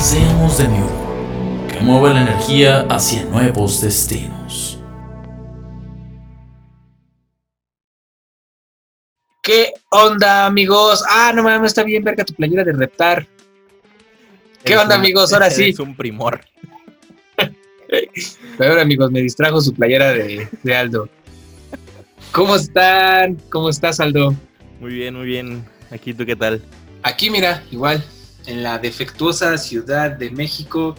Seamos de nuevo, que mueva la energía hacia nuevos destinos. ¿Qué onda, amigos? Ah, no mames, está bien verga tu playera de reptar. ¿Qué onda, amigos? Ahora sí. Es un primor. Pero amigos, me distrajo su playera de, de Aldo. ¿Cómo están? ¿Cómo estás, Aldo? Muy bien, muy bien. Aquí tú, ¿qué tal? Aquí, mira, igual, en la defectuosa Ciudad de México,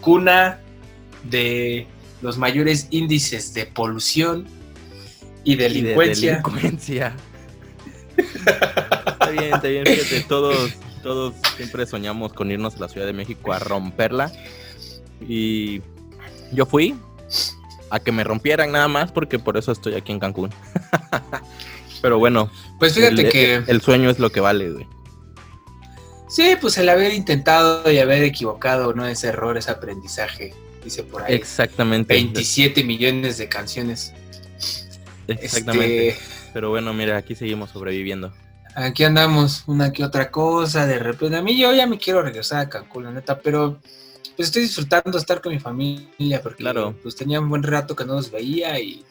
cuna de los mayores índices de polución y delincuencia. Y de delincuencia. está bien, está bien, fíjate, todos, todos siempre soñamos con irnos a la Ciudad de México a romperla. Y yo fui a que me rompieran nada más porque por eso estoy aquí en Cancún. Pero bueno. Pues fíjate el, que... El sueño es lo que vale, güey. Sí, pues el haber intentado y haber equivocado no es error, es aprendizaje, dice por ahí. Exactamente. 27 millones de canciones. Exactamente. Este... Pero bueno, mira, aquí seguimos sobreviviendo. Aquí andamos, una que otra cosa, de repente. A mí yo ya me quiero regresar a Cancún, la neta, pero pues estoy disfrutando estar con mi familia porque claro. pues tenía un buen rato que no los veía y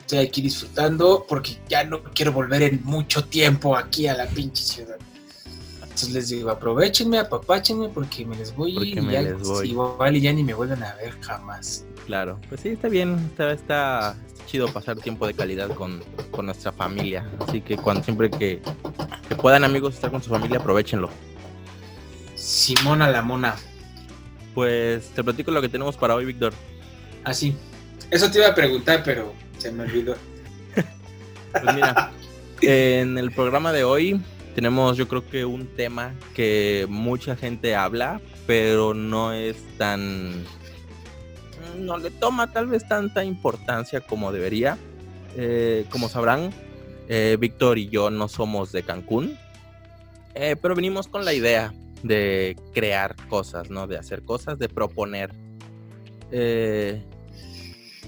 estoy aquí disfrutando porque ya no quiero volver en mucho tiempo aquí a la pinche ciudad. Entonces les digo, aprovechenme, apapáchenme porque me les voy porque y me ya, les voy. igual y ya ni me vuelven a ver jamás. Claro, pues sí, está bien, está, está, está chido pasar tiempo de calidad con, con, nuestra familia. Así que cuando siempre que, que puedan amigos estar con su familia, aprovechenlo. Simona la mona. Pues te platico lo que tenemos para hoy, Víctor. Ah, sí. Eso te iba a preguntar, pero se me olvidó. pues mira, en el programa de hoy tenemos yo creo que un tema que mucha gente habla, pero no es tan... no le toma tal vez tanta importancia como debería. Eh, como sabrán, eh, Víctor y yo no somos de Cancún, eh, pero venimos con la idea de crear cosas, ¿no? De hacer cosas, de proponer.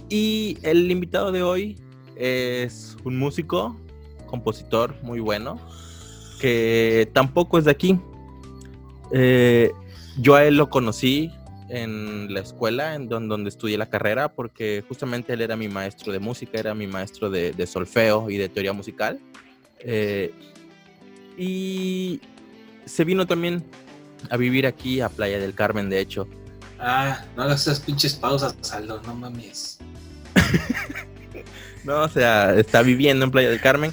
Y el invitado de hoy es un músico, compositor muy bueno, que tampoco es de aquí. Eh, yo a él lo conocí en la escuela, en donde, donde, estudié la carrera, porque justamente él era mi maestro de música, era mi maestro de, de solfeo y de teoría musical. Eh, y se vino también a vivir aquí a Playa del Carmen, de hecho. Ah, no hagas esas pinches pausas, Saldo, no mames. no, o sea, está viviendo en Playa del Carmen.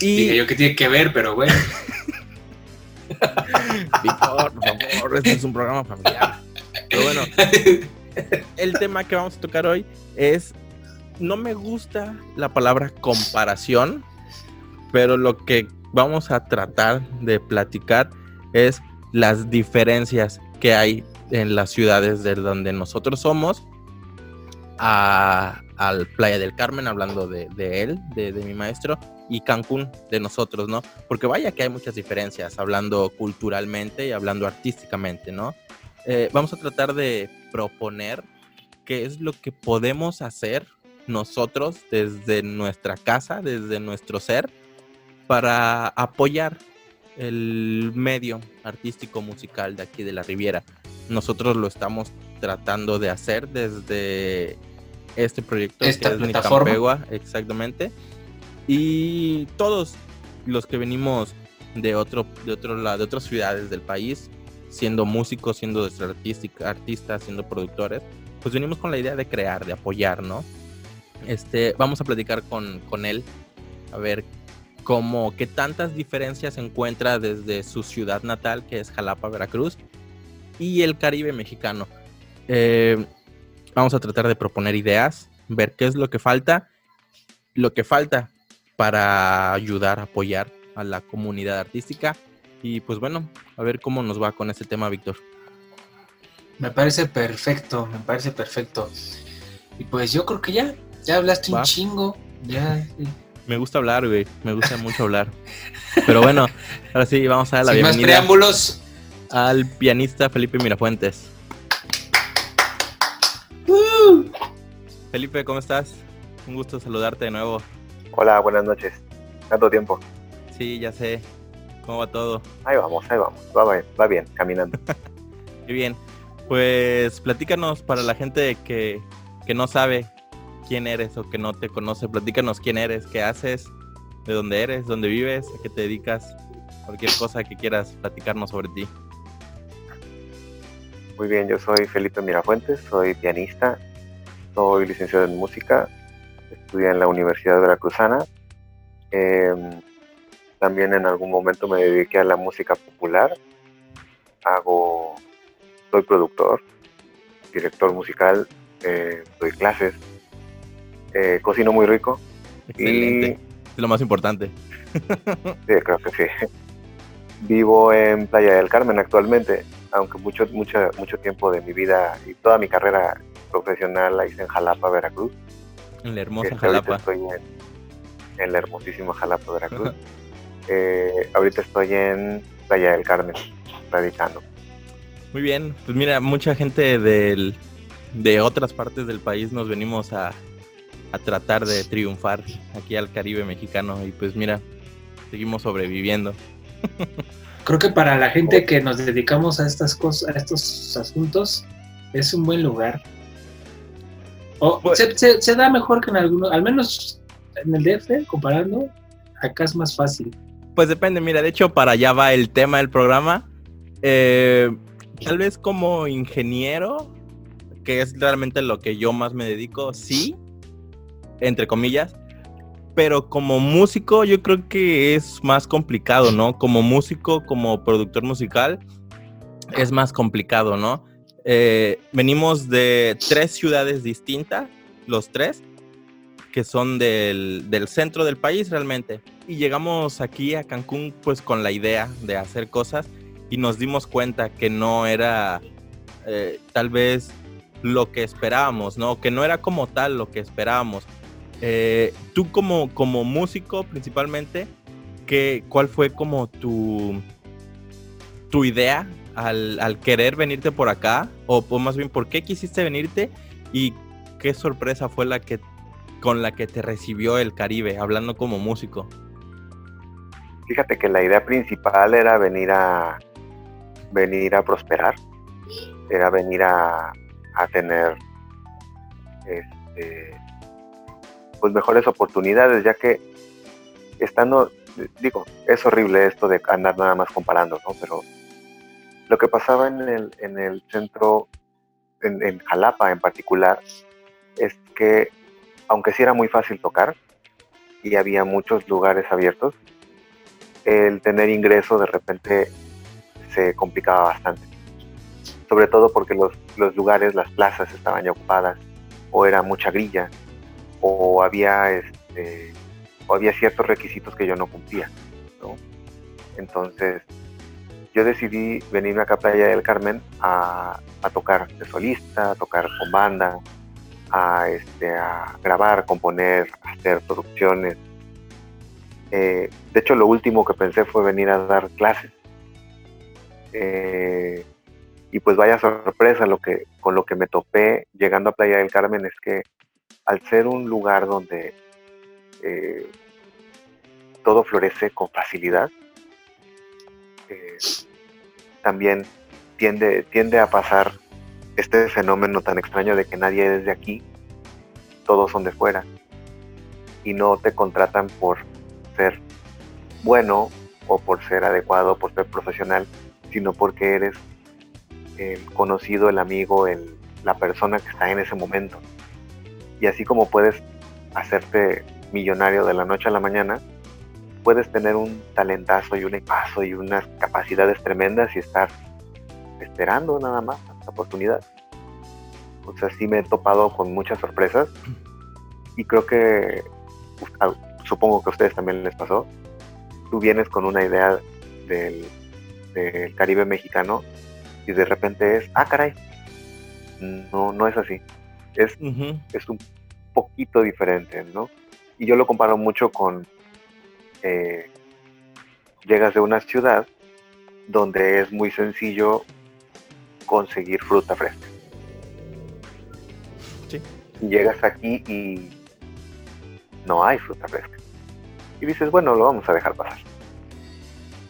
Y... Dije yo que tiene que ver, pero bueno. Víctor, por favor, este es un programa familiar. Pero bueno, el tema que vamos a tocar hoy es. No me gusta la palabra comparación, pero lo que vamos a tratar de platicar es las diferencias que hay en las ciudades de donde nosotros somos a, al Playa del Carmen, hablando de, él, de, de, mi maestro, y Cancún de nosotros, ¿no? Porque vaya que hay muchas diferencias, hablando culturalmente y hablando artísticamente, ¿no? Eh, vamos a tratar de proponer qué es lo que podemos hacer nosotros desde nuestra casa, desde nuestro ser, para apoyar el medio artístico musical de aquí de la Riviera. Nosotros lo estamos tratando de hacer desde este proyecto Esta que es plataforma. Nicampegua, exactamente. Y todos los que venimos de otro, de otro lado, de otras ciudades del país, siendo músicos, siendo artistas, siendo productores, pues venimos con la idea de crear, de apoyar, ¿no? Este, vamos a platicar con, con él, a ver como que tantas diferencias encuentra desde su ciudad natal, que es Jalapa, Veracruz, y el Caribe mexicano. Eh, vamos a tratar de proponer ideas, ver qué es lo que falta, lo que falta para ayudar, apoyar a la comunidad artística. Y pues bueno, a ver cómo nos va con este tema, Víctor. Me parece perfecto, me parece perfecto. Y pues yo creo que ya, ya hablaste un chingo, ya. Me gusta hablar, güey, me gusta mucho hablar. Pero bueno, ahora sí, vamos a dar la Sin bienvenida. más preámbulos. Al pianista Felipe Mirafuentes. Felipe, ¿cómo estás? Un gusto saludarte de nuevo. Hola, buenas noches. ¿Tanto tiempo? Sí, ya sé. ¿Cómo va todo? Ahí vamos, ahí vamos. Va bien, va bien caminando. Qué bien. Pues platícanos para la gente que, que no sabe quién eres o que no te conoce, platícanos quién eres, qué haces, de dónde eres, dónde vives, a qué te dedicas, cualquier cosa que quieras platicarnos sobre ti. Muy bien, yo soy Felipe Mirafuentes, soy pianista, soy licenciado en música, estudié en la Universidad Veracruzana. Em, también en algún momento me dediqué a la música popular. Hago, soy productor, director musical, eh, doy clases, eh, cocino muy rico. Excelente. Es lo más importante. Sí, creo que sí. Vivo en Playa del Carmen actualmente, aunque mucho, mucho, mucho tiempo de mi vida y toda mi carrera profesional la hice en Jalapa, Veracruz. En la hermosa Este, Jalapa. Estoy en, en la hermosísima Jalapa, Veracruz. Eh, ahorita estoy en Playa del Carmen, radicando. Muy bien, pues mira, mucha gente del, de otras partes del país nos venimos a, a tratar de triunfar aquí al Caribe mexicano y pues mira, seguimos sobreviviendo. Creo que para la gente que nos dedicamos a estas cosas, a estos asuntos, es un buen lugar. O Pues- se, se- se da mejor que en algunos, al menos en el DF, comparando, acá es más fácil. Pues depende, mira, de hecho para allá va el tema del programa. Eh, tal vez como ingeniero, que es realmente lo que yo más me dedico, sí, entre comillas. Pero como músico yo creo que es más complicado, ¿no? Como músico, como productor musical, es más complicado, ¿no? Eh, venimos de tres ciudades distintas, los tres, que son del, del centro del país realmente. Y llegamos aquí a Cancún pues con la idea de hacer cosas y nos dimos cuenta que no era eh, tal vez lo que esperábamos, ¿no? Que no era como tal lo que esperábamos. Eh, tú como, como músico principalmente, ¿qué, ¿cuál fue como tu, tu idea al, querer venirte por acá? O, o más bien, ¿por qué quisiste venirte? ¿Y qué sorpresa fue la que con la que te recibió el Caribe, hablando como músico? Fíjate que la idea principal era venir a venir a prosperar, era venir a, a tener este, pues mejores oportunidades, ya que estando, digo, es horrible esto de andar nada más comparando, ¿no? Pero lo que pasaba en el, en el centro, en, Jalapa en particular, es que aunque sí era muy fácil tocar y había muchos lugares abiertos, el tener ingreso de repente se complicaba bastante. Sobre todo porque los, los lugares, las plazas estaban ya ocupadas, o era mucha grilla, o había este, había ciertos requisitos que yo no cumplía. ¿no? Entonces, yo decidí venirme acá a Playa del Carmen a, tocar de solista, a tocar con banda, a, este, a grabar, componer, hacer producciones. Eh, de hecho, lo último que pensé fue venir a dar clases. Eh, y pues vaya sorpresa lo que, con lo que me topé llegando a Playa del Carmen es que al ser un lugar donde eh, todo florece con facilidad, también tiende, tiende a pasar este fenómeno tan extraño de que nadie es de aquí, todos son de fuera, y no te contratan por ser bueno o por ser adecuado, por ser profesional, sino porque eres el conocido, el amigo, el, la persona que está en ese momento. Y así como puedes hacerte millonario de la noche a la mañana, puedes tener un talentazo y un paso y unas capacidades tremendas y estar esperando nada más la oportunidad. O sea, sí me he topado con muchas sorpresas y creo que, supongo que a ustedes también les pasó, tú vienes con una idea del, del Caribe mexicano y de repente es, ah, caray, no, no es así. Es, es un poquito diferente, ¿no? Y yo lo comparo mucho con, eh, llegas de una ciudad donde es muy sencillo conseguir fruta fresca. Sí. Llegas aquí y no hay fruta fresca. Y dices, bueno, lo vamos a dejar pasar.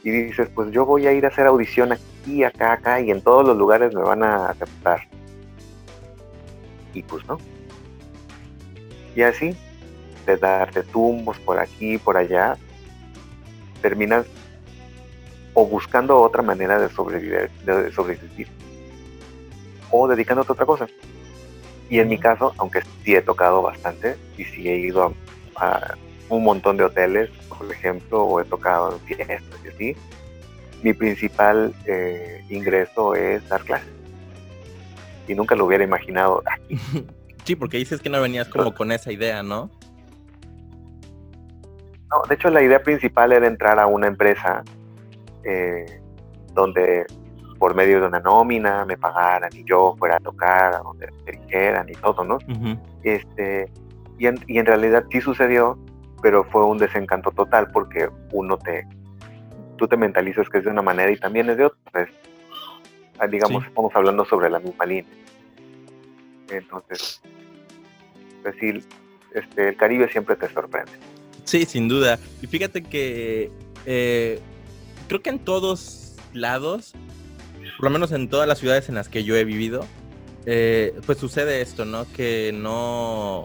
Y dices, pues yo voy a ir a hacer audición aquí, acá, acá, y en todos los lugares me van a aceptar. Y pues no. Y así, de darte tumbos por aquí, por allá, terminas o buscando otra manera de sobrevivir, de sobrevivir o dedicándote a otra cosa. Y en mi caso, aunque sí he tocado bastante y sí he ido a, un montón de hoteles, por ejemplo, o he tocado en fiestas y así, mi principal eh, ingreso es dar clases. Y nunca lo hubiera imaginado aquí. Sí, porque dices que no venías como con esa idea, ¿no? No, de hecho la idea principal era entrar a una empresa eh, donde por medio de una nómina me pagaran y yo fuera a tocar a donde me dijeran y todo, ¿no? este, y, en, y en realidad sí sucedió, pero fue un desencanto total porque uno te, tú te mentalizas que es de una manera y también es de otra. Pues, ah, digamos, estamos hablando sobre la misma línea. Entonces, pues sí, este, el Caribe siempre te sorprende. Sí, sin duda. Y fíjate que eh, creo que en todos lados por lo menos en todas las ciudades en las que yo he vivido, eh, pues sucede esto, ¿no? Que no,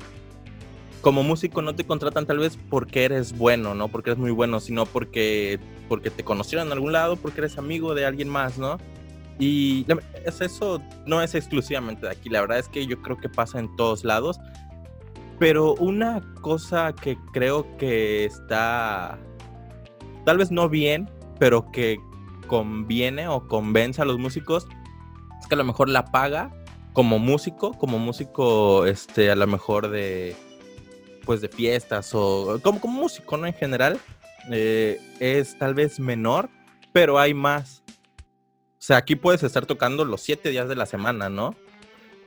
como músico no te contratan tal vez porque eres bueno, ¿no? Porque eres muy bueno, sino porque, porque te conocieron en algún lado, porque eres amigo de alguien más, ¿no? Y eso no es exclusivamente de aquí, la verdad es que yo creo que pasa en todos lados. Pero una cosa que creo que está tal vez no bien, pero que conviene o convence a los músicos es que a lo mejor la paga como músico, como músico, este, a lo mejor de, pues de fiestas o como, como músico, ¿no? En general, eh, es tal vez menor, pero hay más. O sea, aquí puedes estar tocando los siete días de la semana, ¿no?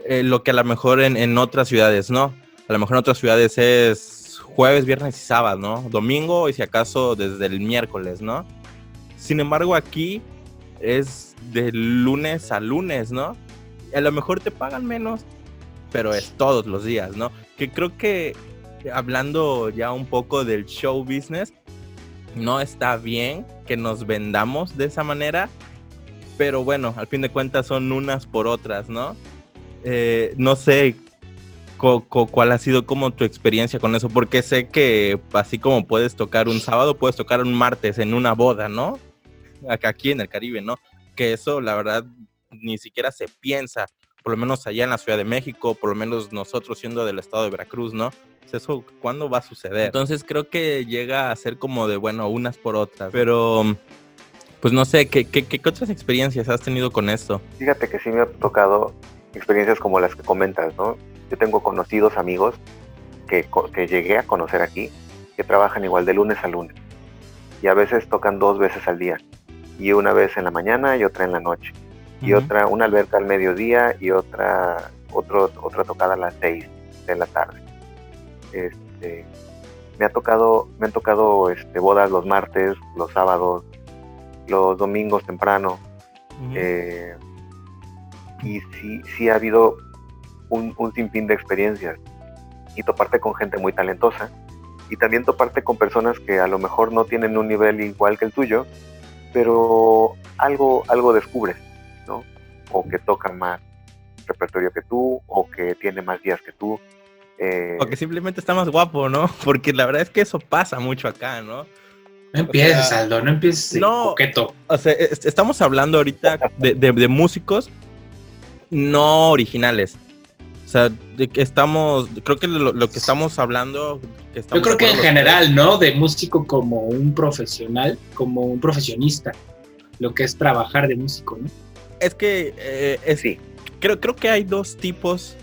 Eh, lo que a lo mejor en, en, otras ciudades, ¿no? A lo mejor en otras ciudades es jueves, viernes y sábado, ¿no? Domingo y si acaso desde el miércoles, ¿no? Sin embargo, aquí es de lunes a lunes, ¿no? A lo mejor te pagan menos, pero es todos los días, ¿no? Que creo que hablando ya un poco del show business, no está bien que nos vendamos de esa manera, pero bueno, al fin de cuentas son unas por otras, ¿no? Eh, no sé cuál ha sido como tu experiencia con eso, porque sé que así como puedes tocar un sábado, puedes tocar un martes en una boda, ¿no? aquí en el Caribe, ¿no? Que eso, la verdad, ni siquiera se piensa, por lo menos allá en la Ciudad de México, por lo menos nosotros siendo del estado de Veracruz, ¿no? Eso, ¿cuándo va a suceder? Entonces creo que llega a ser como de, bueno, unas por otras, pero pues no sé, ¿qué, qué, qué otras experiencias has tenido con esto? Fíjate que sí me ha tocado experiencias como las que comentas, ¿no? Yo tengo conocidos amigos que, que llegué a conocer aquí, que trabajan igual de lunes a lunes y a veces tocan dos veces al día y una vez en la mañana y otra en la noche. Y otra, una alberca al mediodía y otra, otro, otra tocada a las seis de la tarde. Este, me ha tocado, me han tocado este, bodas los martes, los sábados, los domingos temprano. Eh, y sí, sí ha habido un, un sinfín de experiencias. Y toparte con gente muy talentosa. Y también toparte con personas que a lo mejor no tienen un nivel igual que el tuyo, pero algo, algo descubres, ¿no? O que toca más repertorio que tú, o que tiene más días que tú. Eh... O que simplemente está más guapo, ¿no? Porque la verdad es que eso pasa mucho acá, ¿no? No empieces, Aldo, no empieces no, coqueto. O sea, estamos hablando ahorita de, de, músicos no originales. O sea, de que estamos, creo que lo, lo que estamos hablando... Yo creo que en general, ¿no? De músico como un profesional, como un profesionista, lo que es trabajar de músico, ¿no? Es que, eh, sí, creo, creo que hay dos tipos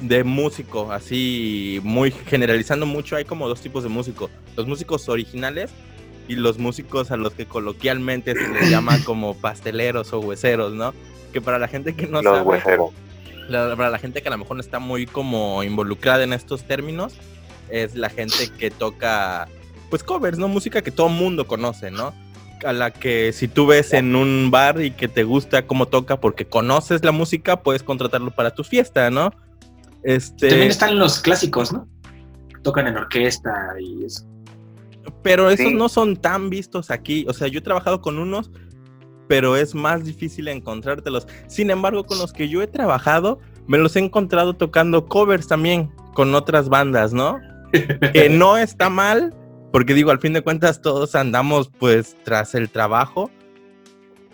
de músico, así muy generalizando mucho, hay como dos tipos de músico. Los músicos originales y los músicos a los que coloquialmente se les llama como pasteleros o hueseros, ¿no? Que para la gente que no los sabe... Hueseros la, para la gente que a lo mejor no está muy como involucrada en estos términos, es la gente que toca, pues covers, ¿no? Música que todo mundo conoce, ¿no? A la que si tú ves en un bar y que te gusta cómo toca porque conoces la música, puedes contratarlo para tu fiesta, ¿no? Este... También están los clásicos, ¿no? Tocan en orquesta y eso. Pero esos no son tan vistos aquí. O sea, yo he trabajado con unos, pero es más difícil encontrártelos. Sin embargo, con los que yo he trabajado, me los he encontrado tocando covers también con otras bandas, ¿no? que no está mal, porque digo, al fin de cuentas todos andamos pues tras el trabajo,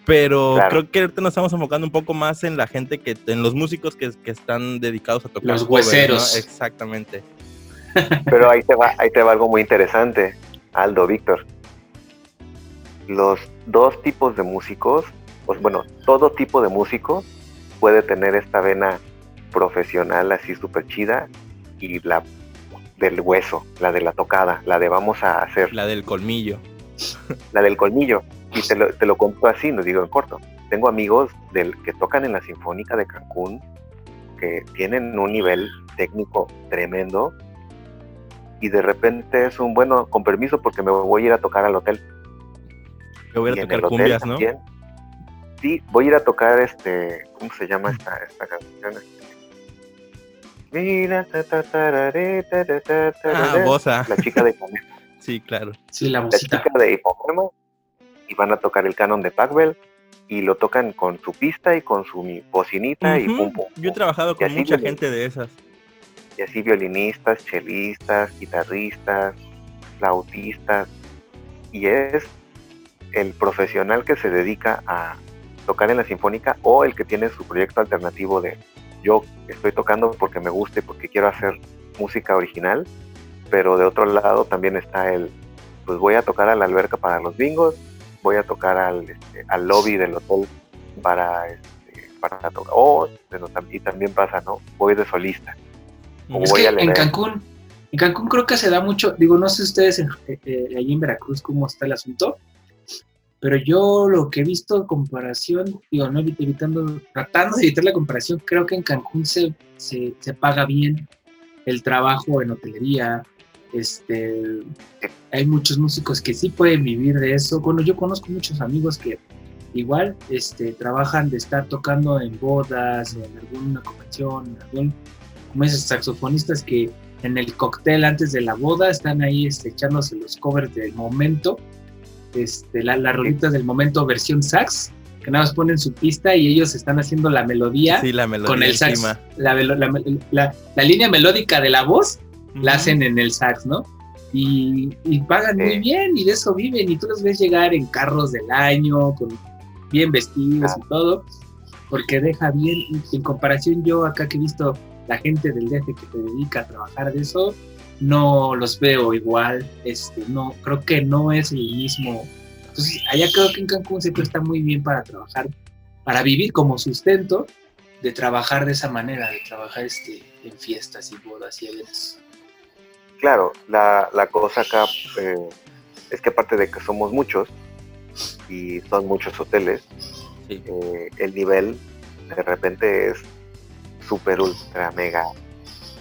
pero creo que ahorita nos estamos enfocando un poco más en la gente que, en los músicos que, están dedicados a tocar. Los hueseros. Exactamente. Pero ahí te va, ahí te va algo muy interesante, Aldo, Víctor. Los dos tipos de músicos, pues bueno, todo tipo de músico puede tener esta vena profesional así súper chida y la del hueso, la de la tocada, la de vamos a hacer. La del colmillo. La del colmillo. Y te lo, te lo cuento así, no digo en corto. Tengo amigos del, que tocan en la Sinfónica de Cancún, que tienen un nivel técnico tremendo, y de repente es un bueno, con permiso, porque me voy a ir a tocar al hotel. Me voy a tocar cumbias, ¿no? Sí, voy a ir a tocar este, ¿cómo se llama esta, esta canción? Mira, ah, bosa. La chica de Ipanema. sí, claro. Sí, la, la chica de Ipanema. Y van a tocar el canon de Pacbell. Y lo tocan con su pista y con su bocinita y pum, pum, Yo he trabajado con mucha gente de esas. Y así violinistas, chelistas, guitarristas, flautistas. Y es el profesional que se dedica a tocar en la sinfónica o el que tiene su proyecto alternativo de yo estoy tocando porque me guste, porque quiero hacer música original, pero de otro lado también está el, pues voy a tocar a la alberca para los bingos, voy a tocar al, este, al lobby del hotel para, este, para tocar, oh, y también pasa, ¿no? Voy de solista. es que en Cancún, en Cancún creo que se da mucho, digo, no sé ustedes eh, eh, allí en Veracruz cómo está el asunto, pero yo lo que he visto en comparación, digo, no evitando, tratando de evitar la comparación, creo que en Cancún se, se, paga bien el trabajo en hotelería. Este, hay muchos músicos que sí pueden vivir de eso. Bueno, yo conozco muchos amigos que igual este, trabajan de estar tocando en bodas, en alguna convención, algún, como esos saxofonistas que en el cóctel antes de la boda están ahí este, echándose los covers del momento este, la, las rolitas del momento versión sax, que nada más ponen su pista y ellos están haciendo la melodía, la melodía con el sax. La, línea melódica de la voz la hacen en el sax, ¿no? Y, pagan muy bien y de eso viven. Y tú los ves llegar en carros del año, con bien vestidos y todo, porque deja bien, en comparación yo acá que he visto la gente del DF que se dedica a trabajar de eso, no los veo igual, este, no, creo que no es el mismo. Entonces, allá creo que en Cancún se presta muy bien para trabajar, para vivir como sustento, de trabajar de esa manera, de trabajar este, en fiestas y bodas y eventos. Claro, la, la cosa acá eh, es que aparte de que somos muchos y son muchos hoteles, eh, el nivel de repente es súper, ultra, mega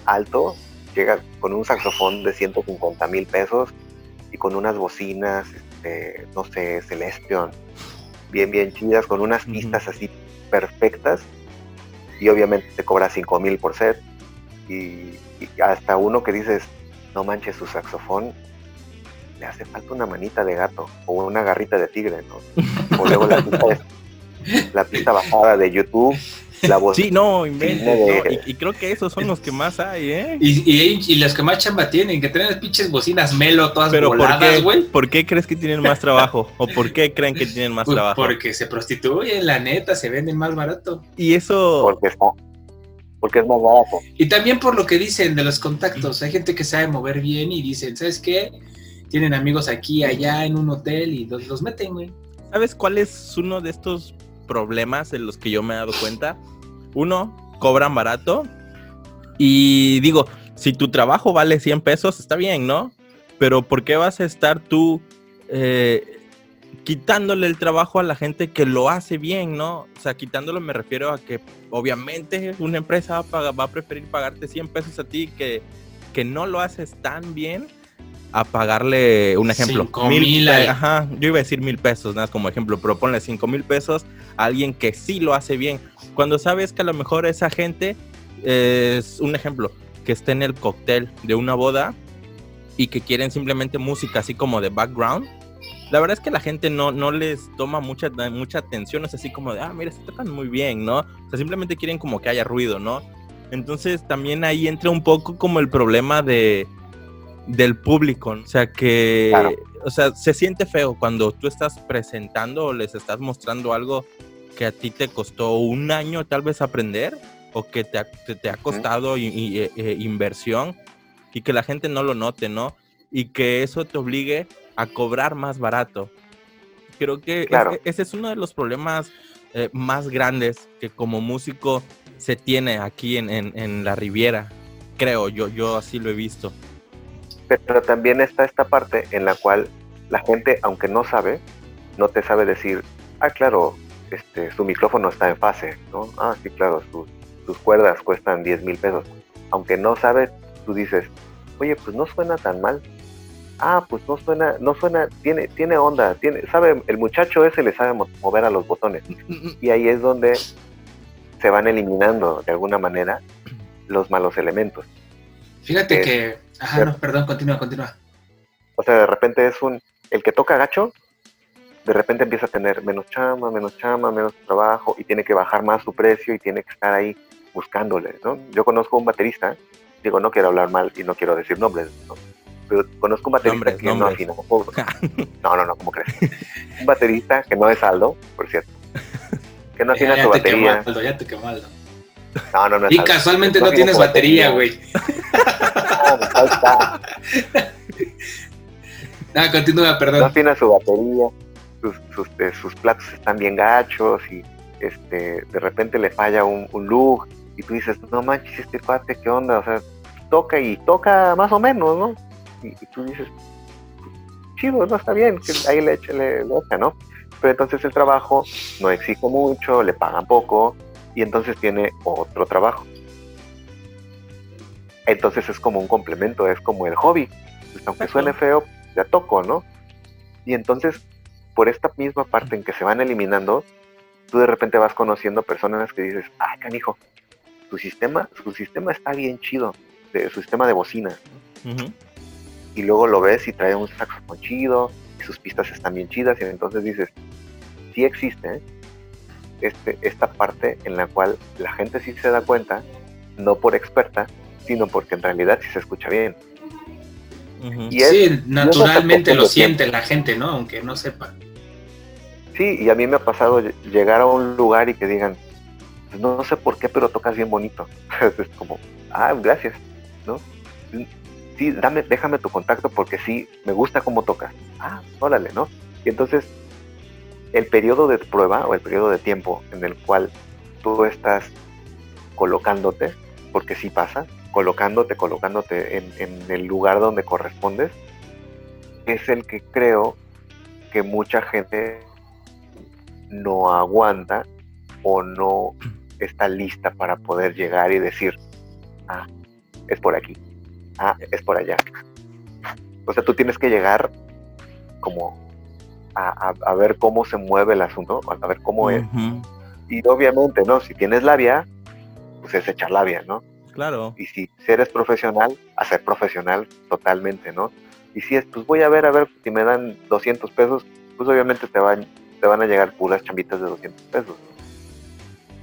alto llega con un saxofón de 150 mil pesos y con unas bocinas, este, no sé, Celestion, bien, bien chidas, con unas pistas así perfectas y obviamente te cobra 5 mil por set y, hasta uno que dices, no manches su saxofón, le hace falta una manita de gato o una garrita de tigre, ¿no? O luego la pista, la pista bajada de YouTube la voz. Sí, no, invente. y, creo que esos son los que más hay, ¿eh? Y, los que más chamba tienen, que tienen las pinches bocinas melo todas Pero voladas, güey. ¿por, qué crees que tienen más trabajo? ¿O por qué creen que tienen más pues trabajo? Porque se prostituyen, la neta, se venden más barato. Y eso. Porque porque es más barato. Y también por lo que dicen de los contactos. Hay gente que sabe mover bien y dicen, ¿sabes qué? Tienen amigos aquí, allá, en un hotel y los, los meten, güey. ¿Sabes cuál es uno de estos problemas en los que yo me he dado cuenta. Uno, cobran barato. Y digo, si tu trabajo vale 100 pesos, está bien, ¿no? Pero ¿por qué vas a estar tú quitándole el trabajo a la gente que lo hace bien, ¿no? O sea, quitándolo me refiero a que obviamente una empresa va a, va a preferir pagarte 100 pesos a ti que, que no lo haces tan bien a pagarle un ejemplo. Cinco mil, eh. ajá, yo iba a decir mil pesos, nada más como ejemplo, pero ponle cinco mil pesos a alguien que sí lo hace bien. Cuando sabes que a lo mejor esa gente es un ejemplo, que está en el cóctel de una boda y que quieren simplemente música así como de background. La verdad es que la gente no, no les toma mucha, mucha atención, es así como de, ah, mira, se tocan muy bien, ¿no? O sea, simplemente quieren como que haya ruido, ¿no? Entonces también ahí entra un poco como el problema de del público, o sea que, Claro. o sea, se siente feo cuando tú estás presentando o les estás mostrando algo que a ti te costó un año tal vez aprender o que te ha, te, te ha costado eh, eh, inversión y que la gente no lo note, ¿no? Y que eso te obligue a cobrar más barato. Creo que Claro. ese, ese es uno de los problemas eh, más grandes que como músico se tiene aquí en, en- en la Riviera. Creo, yo, yo así lo he visto. Pero también está esta parte en la cual la gente, aunque no sabe, no te sabe decir, ah, claro, este, su micrófono está en fase, ¿no? Ah, sí, claro, sus, sus cuerdas cuestan 10 mil pesos. Aunque no sabe, tú dices, oye, pues no suena tan mal. Ah, pues no suena, no suena, tiene, tiene onda, tiene, sabe, el muchacho ese le sabe mo- mover a los botones. Y ahí es donde se van eliminando de alguna manera los malos elementos. Fíjate que. Ajá, no, perdón, continúa, continúa. O sea, de repente es un. El que toca gacho, de repente empieza a tener menos chama, menos chama, menos trabajo y tiene que bajar más su precio y tiene que estar ahí buscándole, ¿no? Yo conozco un baterista, digo, no quiero hablar mal y no quiero decir nombres, ¿no? Pero conozco un baterista Nombres, que no afina. poco. No, no, no, ¿cómo crees? un baterista que no es Aldo, por cierto. Que no afina Ya, su ya te batería. Aldo, ya te. No, no, no Y casualmente No no tienes batería, güey. Ah. Ah, continúa, no perdón. afina su batería, sus, sus, eh, sus platos están bien gachos y este, de repente le falla un, un look y tú dices, no manches, este cuate, ¿qué onda? O sea, toca y toca más o menos, ¿no? Y, y tú dices, chido, no está bien, que ahí le eche, le, le echa, ¿no? Pero entonces el trabajo no exige mucho, le pagan poco y entonces tiene otro trabajo. Entonces es como un complemento, es como el hobby. Pues, aunque suene feo, ya toco, ¿no? Y entonces, por esta misma parte en que se van eliminando, tú de repente vas conociendo personas que dices, ah, canijo, su sistema, su sistema está bien chido, de, su sistema de bocina. Y luego lo ves y trae un saxofón chido, y sus pistas están bien chidas, y entonces dices, sí existe ¿eh? Este, esta parte en la cual la gente sí se da cuenta, no por experta, sino porque en realidad sí se escucha bien. Ujú. Y es, Sí, naturalmente lo siente la gente, ¿no? Aunque no sepa. Sí, y a mí me ha pasado ll- llegar a un lugar y que digan, "Pues no, no sé por qué, pero tocas bien bonito. es como, ah, gracias, ¿no? Sí, dame, déjame tu contacto porque sí, me gusta cómo tocas. Ah, órale, ¿no? Y entonces, el periodo de prueba o el periodo de tiempo en el cual tú estás colocándote, porque sí pasa, colocándote, colocándote en, el lugar donde correspondes, es el que creo que mucha gente no aguanta o no está lista para poder llegar y decir, ah, es por aquí, ah, es por allá. O sea, tú tienes que llegar como a, ver cómo se mueve el asunto, a ver cómo es. Y obviamente, ¿no? Si tienes labia, pues es echar labia, ¿no? Claro. Y si eres profesional, a ser profesional totalmente, ¿no? Y si es, pues voy a ver, a ver, si me dan 200 pesos, pues obviamente te van, te van a llegar puras chambitas de 200 pesos.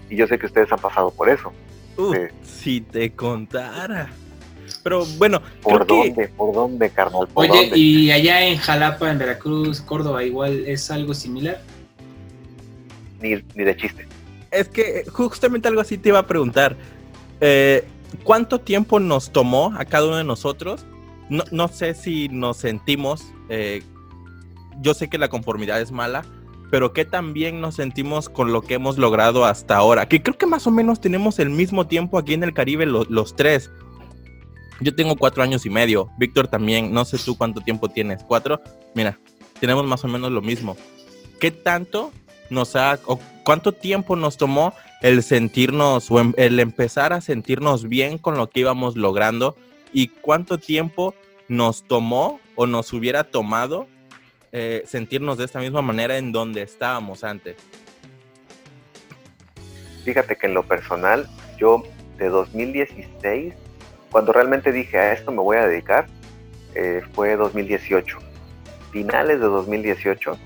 Y yo sé que ustedes han pasado por eso. Si te contara. Pero bueno, ¿Por creo que dónde? ¿Por dónde, carnal? ¿Por Oye, dónde? y allá en Jalapa, en Veracruz, Córdoba, igual es algo similar. Ni, ni de chiste. es que justamente algo así te iba a preguntar. Eh, ¿Cuánto tiempo nos tomó a cada uno de nosotros? No, no sé si nos sentimos, eh, yo sé que la conformidad es mala, pero ¿qué tan bien nos sentimos con lo que hemos logrado hasta ahora? Que creo que más o menos tenemos el mismo tiempo aquí en el Caribe lo- los tres. Yo tengo cuatro años y medio, Víctor también, no sé tú cuánto tiempo tienes, cuatro. Mira, tenemos más o menos lo mismo. ¿qué tanto nos ha, o cuánto tiempo nos tomó el sentirnos, o em, el empezar a sentirnos bien con lo que íbamos logrando? ¿Y cuánto tiempo nos tomó o nos hubiera tomado eh, sentirnos de esta misma manera en donde estábamos antes? Fíjate que en lo personal, yo de 2016, cuando realmente dije a esto me voy a dedicar, eh, fue 2018. Finales de 2018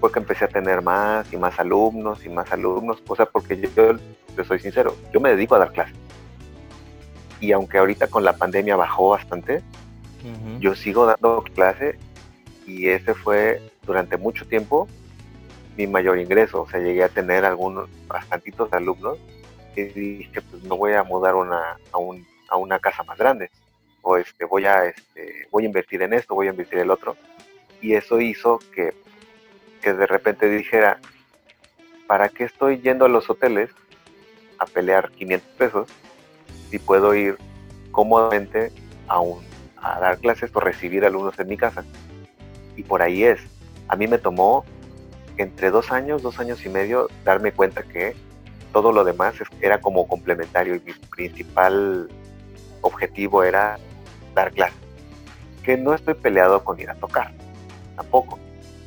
fue que empecé a tener más y más alumnos y más alumnos, o sea, porque yo, yo, soy sincero, yo me dedico a dar clases. Y aunque ahorita con la pandemia bajó bastante, yo sigo dando clases y ese fue durante mucho tiempo mi mayor ingreso. O sea, llegué a tener algunos, bastantitos alumnos y dije, pues no voy a mudar una, a, un, a una casa más grande. O este, voy, a, este, voy a invertir en esto, voy a invertir en el otro. Y eso hizo que, que de repente dijera, ¿para qué estoy yendo a los hoteles a pelear 500 pesos si puedo ir cómodamente a, un, a dar clases o recibir alumnos en mi casa? Y por ahí es. A mí me tomó entre dos años, dos años y medio, darme cuenta que todo lo demás era como complementario y mi principal objetivo era dar clases. Que no estoy peleado con ir a tocar, tampoco.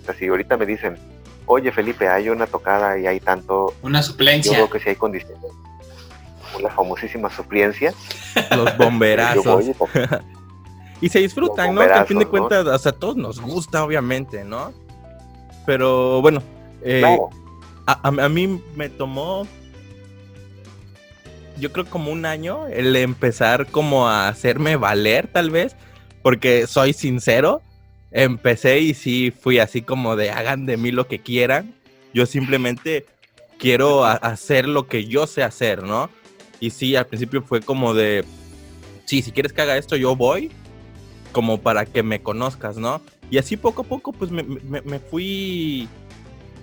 O sea, si ahorita me dicen, oye Felipe, hay una tocada y hay tanto... Una suplencia. Yo creo que si hay condiciones. La famosísima suplencia. Los bomberazos. y se disfrutan, ¿no? Que a fin de cuentas, o sea, a todos nos gusta, obviamente, ¿no? Pero bueno, eh, a, mí me tomó, yo creo como un año el empezar como a hacerme valer tal vez, porque soy sincero, empecé y sí fui así como de hagan de mí lo que quieran, yo simplemente quiero hacer lo que yo sé hacer, ¿no? Y sí, al principio fue como de, sí, si quieres que haga esto, yo voy, como para que me conozcas, ¿no? Y así poco a poco, pues me, me, fui,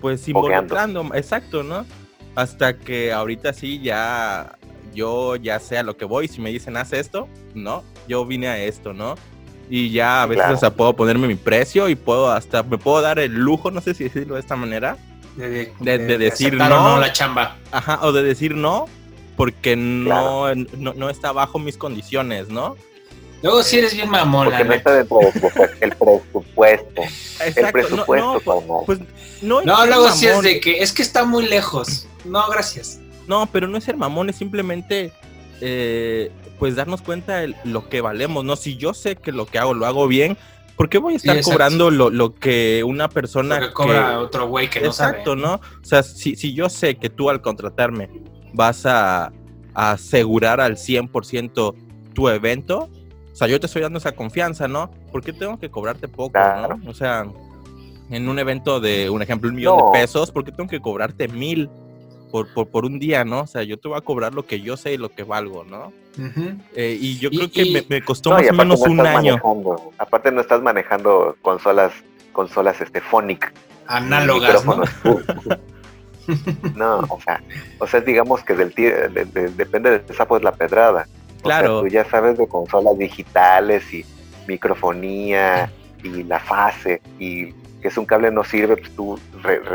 pues involucrando, exacto, ¿no? Hasta que ahorita sí ya, yo ya sé a lo que voy, si me dicen haz esto, no, yo vine a esto, ¿no? Y ya a veces hasta puedo ponerme mi precio y puedo hasta, me puedo dar el lujo, no sé si decirlo de esta manera, de, decir no, no, la chamba. Ajá, o de decir no, porque no, no, no está bajo mis condiciones, ¿no? Luego sí eres bien mamón. Porque no está dentro del presupuesto. El presupuesto, no, pues, no, no luego sí es de que es que está muy lejos. No, gracias. No, pero no es ser mamón, es simplemente eh, pues darnos cuenta de lo que valemos, ¿no? Si yo sé que lo que hago lo hago bien, ¿por qué voy a estar cobrando lo, lo, que una persona que cobra otro güey que no sabe? Exacto, ¿no? O sea, si, si yo sé que tú al contratarme vas a, a asegurar al 100% tu evento, o sea, yo te estoy dando esa confianza, ¿no? ¿Por qué tengo que cobrarte poco, no? O sea, en un evento de, un ejemplo, un millón de pesos, ¿por qué tengo que cobrarte mil por, por, por, un día, no? O sea, yo te voy a cobrar lo que yo sé y lo que valgo, ¿no? Eh, y yo creo que Me, costó más o menos un año. Aparte no estás manejando consolas, consolas este, phonic. Análogas, ¿no? no, o sea, o sea, digamos que del, depende de esa pues la pedrada. Claro. tú ya sabes de consolas digitales y microfonía y la fase y que es un cable no sirve, pues tú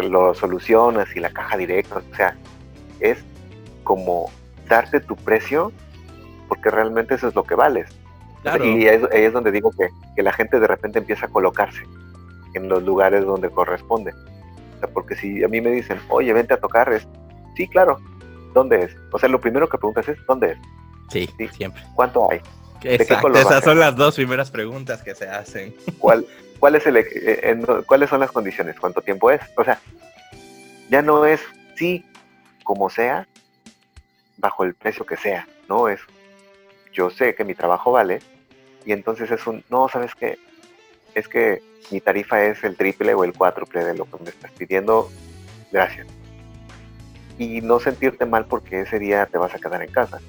lo solucionas y la caja directa. O sea, es como darte tu precio porque realmente eso es lo que vales. Y ahí es, donde digo que, que, la gente de repente empieza a colocarse en los lugares donde corresponde. O sea, porque si a mí me dicen, oye, vente a tocar, es, sí, claro, ¿dónde es? O sea, lo primero que preguntas es, ¿dónde es? Sí, siempre. ¿Cuánto hay? Exacto, esas son las dos primeras preguntas que se hacen. ¿Cuál, cuál es el, eh, ¿Cuáles son las condiciones? ¿Cuánto tiempo es? O sea, ya no es sí, como sea, bajo el precio que sea, no es yo sé que mi trabajo vale y entonces es un, no, ¿sabes qué? Es que mi tarifa es el triple o el cuádruple de lo que me estás pidiendo, gracias. Y no sentirte mal porque ese día te vas a quedar en casa.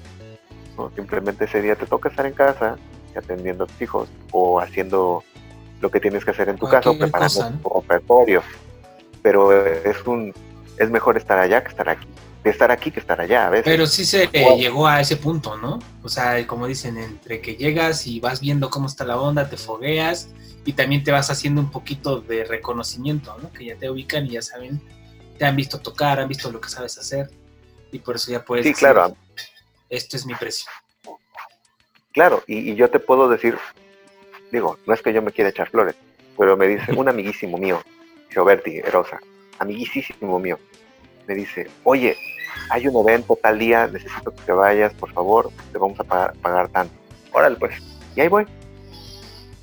Simplemente ese día te toca estar en casa atendiendo a tus hijos o haciendo lo que tienes que hacer en tu casa o preparando tu repertorio. Pero es un es mejor estar allá que estar aquí. de estar aquí que estar allá a veces. Pero sí se Wow. llegó a ese punto, ¿no? O sea, como dicen, entre que llegas y vas viendo cómo está la onda, te fogueas y también te vas haciendo un poquito de reconocimiento, ¿no? Que ya te ubican y ya saben, te han visto tocar, han visto lo que sabes hacer y por eso ya puedes Sí, decir, claro. esto es mi precio. Claro, y, y yo te puedo decir, digo, no es que yo me quiera echar flores, pero me dice un amiguísimo mío, Gioberti Erosa, amiguísimo mío, me dice, oye, hay un evento tal día, necesito que te vayas, por favor, te vamos a pagar, pagar tanto. Órale, pues, y ahí voy.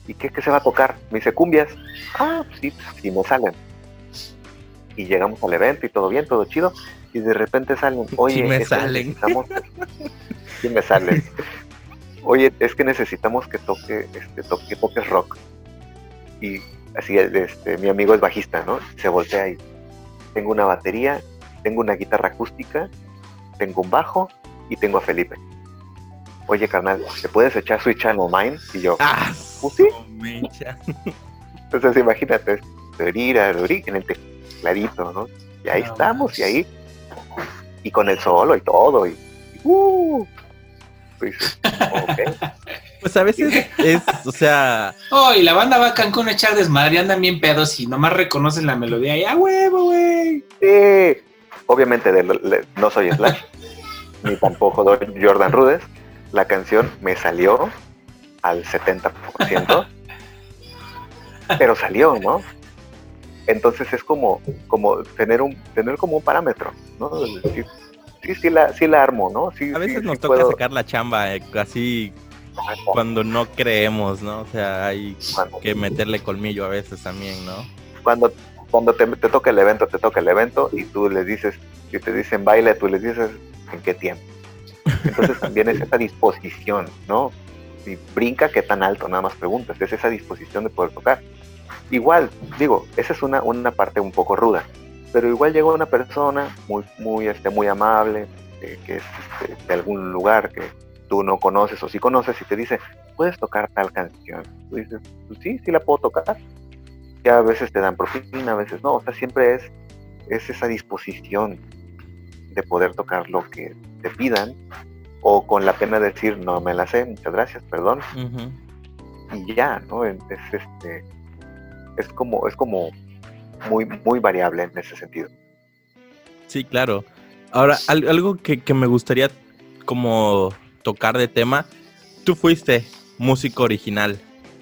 ¿Y qué, qué se va a tocar? Me dice, cumbias. Ah, pues sí, sí me salen. Y llegamos al evento y todo bien, todo chido, y de repente salen, oye, me es que salen. necesitamos- sí me salen. Oye, es que necesitamos que toque, este, to- que toques rock. Y así, este, mi amigo es bajista, ¿no? Se voltea y tengo una batería, tengo una guitarra acústica, tengo un bajo y tengo a Felipe. Oye, carnal, ¿te puedes echar Switch Channel Mine? Y yo, Ah, pues sí. Entonces imagínate, en el tecladito, ¿no? Y ahí No estamos, y ahí, y con el solo y todo, y, y, uh, pues, ok. Pues a veces es, o sea, Oh, y la banda va a Cancún a echar desmadre, andan bien pedos y nomás reconocen la melodía y ¡ah, huevo, güey! Sí, obviamente de no soy Slash, ni tampoco doy Jordan Rudess. La canción me salió al 70%, pero salió, ¿no? Entonces es como, como tener un, tener como un parámetro, ¿no? Es decir, sí, sí la, sí la armo, ¿no? Sí, a veces sí, nos toca puedo- sacar la chamba eh, así cuando no creemos, ¿no? O sea, hay cuando, que meterle colmillo a veces también, ¿no? cuando, cuando te, te toca el evento, te toca el evento y tú les dices, si te dicen baile, tú les dices en qué tiempo. Entonces también es esa disposición, ¿no? Si brinca, qué tan alto, nada más preguntas, es esa disposición de poder tocar. Igual, digo, esa es una, una parte un poco ruda, pero igual llega una persona muy, muy, este, muy amable, eh, que es este, de algún lugar que tú no conoces o sí conoces y te dice, ¿puedes tocar tal canción? Tú dices, pues sí, sí la puedo tocar. Ya a veces te dan propina, a veces no, o sea, siempre es, es esa disposición de poder tocar lo que te pidan o con la pena de decir, no me la sé, muchas gracias, perdón, y ya, ¿no? Es, este, es como, es como muy, muy variable en ese sentido. Sí, claro. Ahora, al- algo que, que me gustaría como tocar de tema, tú fuiste músico original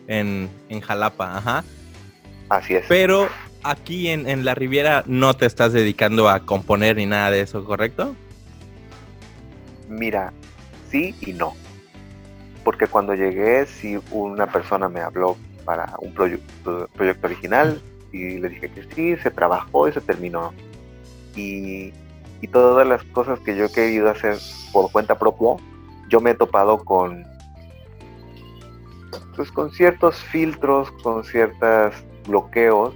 en, en Jalapa, ajá. Así es. Pero aquí en, en la Riviera no te estás dedicando a componer ni nada de eso, ¿correcto? Mira, sí y no. Porque cuando llegué, sí una persona me habló para un proyecto original y le dije que sí, se trabajó y se terminó. Y, y todas las cosas que yo he querido hacer por cuenta propia, yo me he topado con, pues, con ciertos filtros, con ciertos bloqueos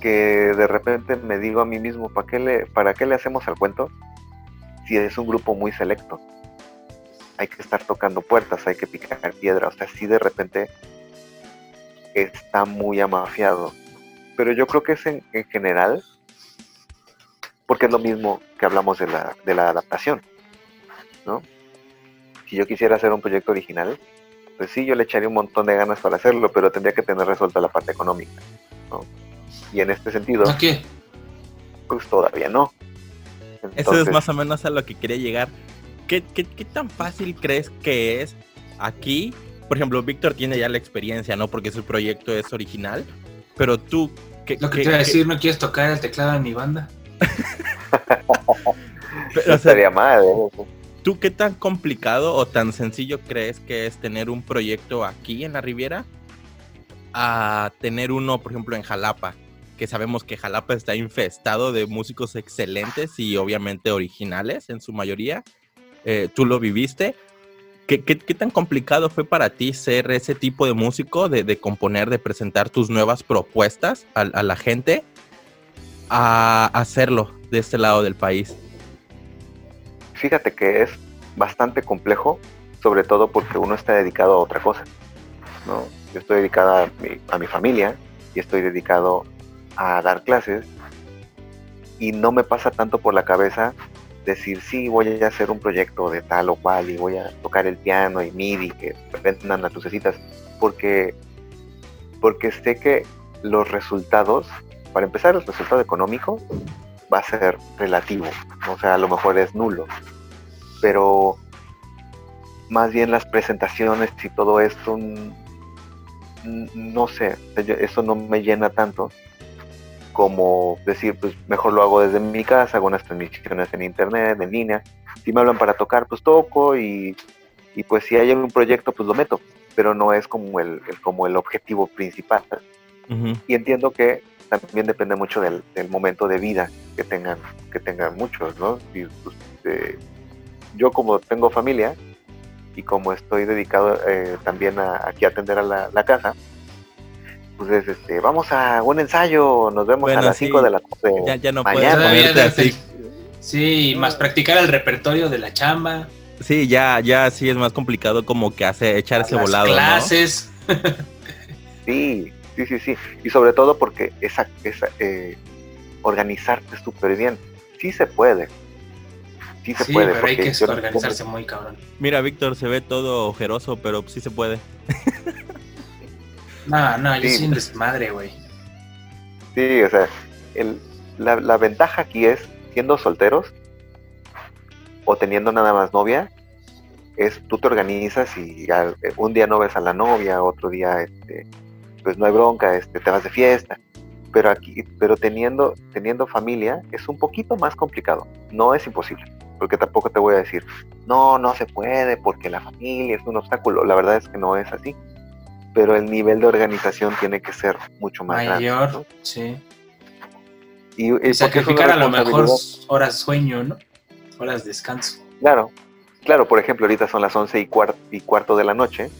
que de repente me digo a mí mismo, ¿para qué le, para qué le hacemos al cuento? si es un grupo muy selecto. Hay que estar tocando puertas, hay que picar piedra, o sea, si de repente está muy amafiado. Pero yo creo que es en, en general, porque es lo mismo que hablamos de la, de la adaptación, ¿no? Si yo quisiera hacer un proyecto original, pues sí, yo le echaría un montón de ganas para hacerlo, pero tendría que tener resuelta la parte económica, ¿no? Y en este sentido, ¿No qué? pues todavía no. Eso es Entonces, más o menos a lo que quería llegar. ¿Qué, qué, qué tan fácil crees que es aquí? Por ejemplo, Víctor tiene ya la experiencia, ¿no? Porque su proyecto es original. Pero tú, ¿qué, Lo que qué- te iba a decir, ¿no quieres tocar el teclado en mi banda? pero, o sea, estaría mal, ¿eh? ¿Tú qué tan complicado o tan sencillo crees que es tener un proyecto aquí en la Riviera a tener uno, por ejemplo, en Jalapa? Que sabemos que Jalapa está infestado de músicos excelentes y obviamente originales en su mayoría. Eh, Tú lo viviste. ¿Qué, tan complicado fue para ti ser ese tipo de músico, de, componer, de presentar tus nuevas propuestas a, la gente, a hacerlo de este lado del país? Fíjate que es bastante complejo, sobre todo porque uno está dedicado a otra cosa. ¿no? Yo estoy dedicado a mi, a mi familia y estoy dedicado a dar clases y no me pasa tanto por la cabeza decir, sí, voy a hacer un proyecto de tal o cual y voy a tocar el piano y MIDI, que vendan las lucecitas, porque, porque sé que los resultados, para empezar, el resultado económico va a ser relativo, o sea, a lo mejor es nulo, pero más bien las presentaciones y todo esto, no sé, eso no me llena tanto como decir, pues mejor lo hago desde mi casa, hago unas transmisiones en internet, en línea. Si me hablan para tocar, pues toco y, pues si hay algún proyecto, pues lo meto, pero no es como el, como el objetivo principal. Y entiendo que también depende mucho del, momento de vida que tengan, que tengan muchos, ¿no? Y, pues, eh, yo como tengo familia y como estoy dedicado eh, también a, aquí a atender a la casa, pues este, vamos a un ensayo, nos vemos a las 5 de la tarde. Ya, no mañana. así. Sí, más practicar el repertorio de la chamba. Sí, ya, ya sí es más complicado como que hace echar ese volado. Clases. sí, sí, sí, sí. Y sobre todo porque esa, esa eh, organizarte súper bien. Sí se puede. Sí se puede. Pero hay que organizarse muy cabrón. Mira, Víctor, se ve todo ojeroso, pero sí se puede. No, no, yo soy un desmadre, güey. Sí, o sea, la, ventaja aquí es, siendo solteros o teniendo nada más novia, es tú te organizas y un día no ves a la novia, otro día este, pues no hay bronca, este, te vas de fiesta. Pero aquí, pero teniendo, teniendo familia es un poquito más complicado. No es imposible, porque tampoco te voy a decir, no, no se puede, porque la familia es un obstáculo. La verdad es que no es así pero el nivel de organización tiene que ser mucho más mayor, sí. Y, sacrificar a lo mejor horas sueño, ¿no? Horas de descanso. Claro, claro, por ejemplo, ahorita son las once y, cuarto, y cuarto de la noche,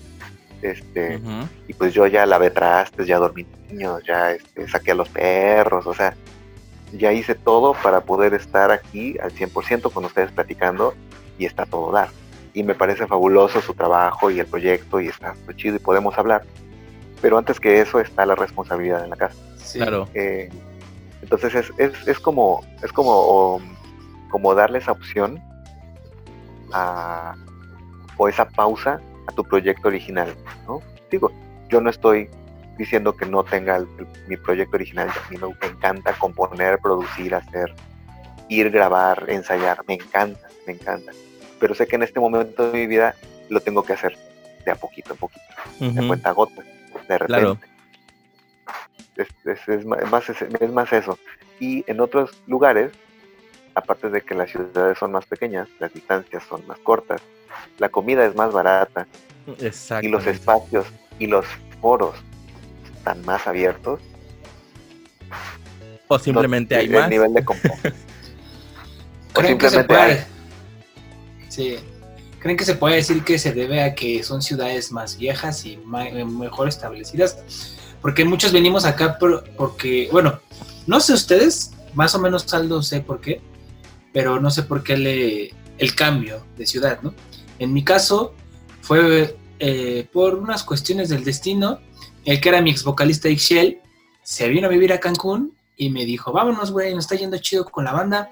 este, y pues yo ya lavé trastes, ya dormí niños, ya este, saqué a los perros, o sea, ya hice todo para poder estar aquí al 100% con ustedes platicando y está todo dar y me parece fabuloso su trabajo y el proyecto y está muy chido y podemos hablar. Pero antes que eso está la responsabilidad en la casa. Claro. Eh, entonces es, es, es, como es como, como darle esa opción a, o esa pausa a tu proyecto original, ¿no? Digo, yo no estoy diciendo que no tenga mi proyecto original, a mí me encanta componer, producir, hacer, ir, grabar, ensayar, me encanta, me encanta pero sé que en este momento de mi vida lo tengo que hacer de a poquito a poquito, de cuenta gota, de repente. Es, más, es, más eso. Y en otros lugares, aparte de que las ciudades son más pequeñas, las distancias son más cortas, la comida es más barata y los espacios y los foros están más abiertos. O simplemente hay más. nivel de o simplemente hay Sí. ¿Creen que se puede decir que se debe a que son ciudades más viejas y eh, mejor establecidas? Porque muchos venimos acá porque, bueno, no sé ustedes, más o menos saldo sé por qué, pero no sé por qué le, el cambio de ciudad, ¿no? En mi caso fue eh, por unas cuestiones del destino, el que era mi ex vocalista Ixchel se vino a vivir a Cancún y me dijo, vámonos, güey, nos está yendo chido con la banda,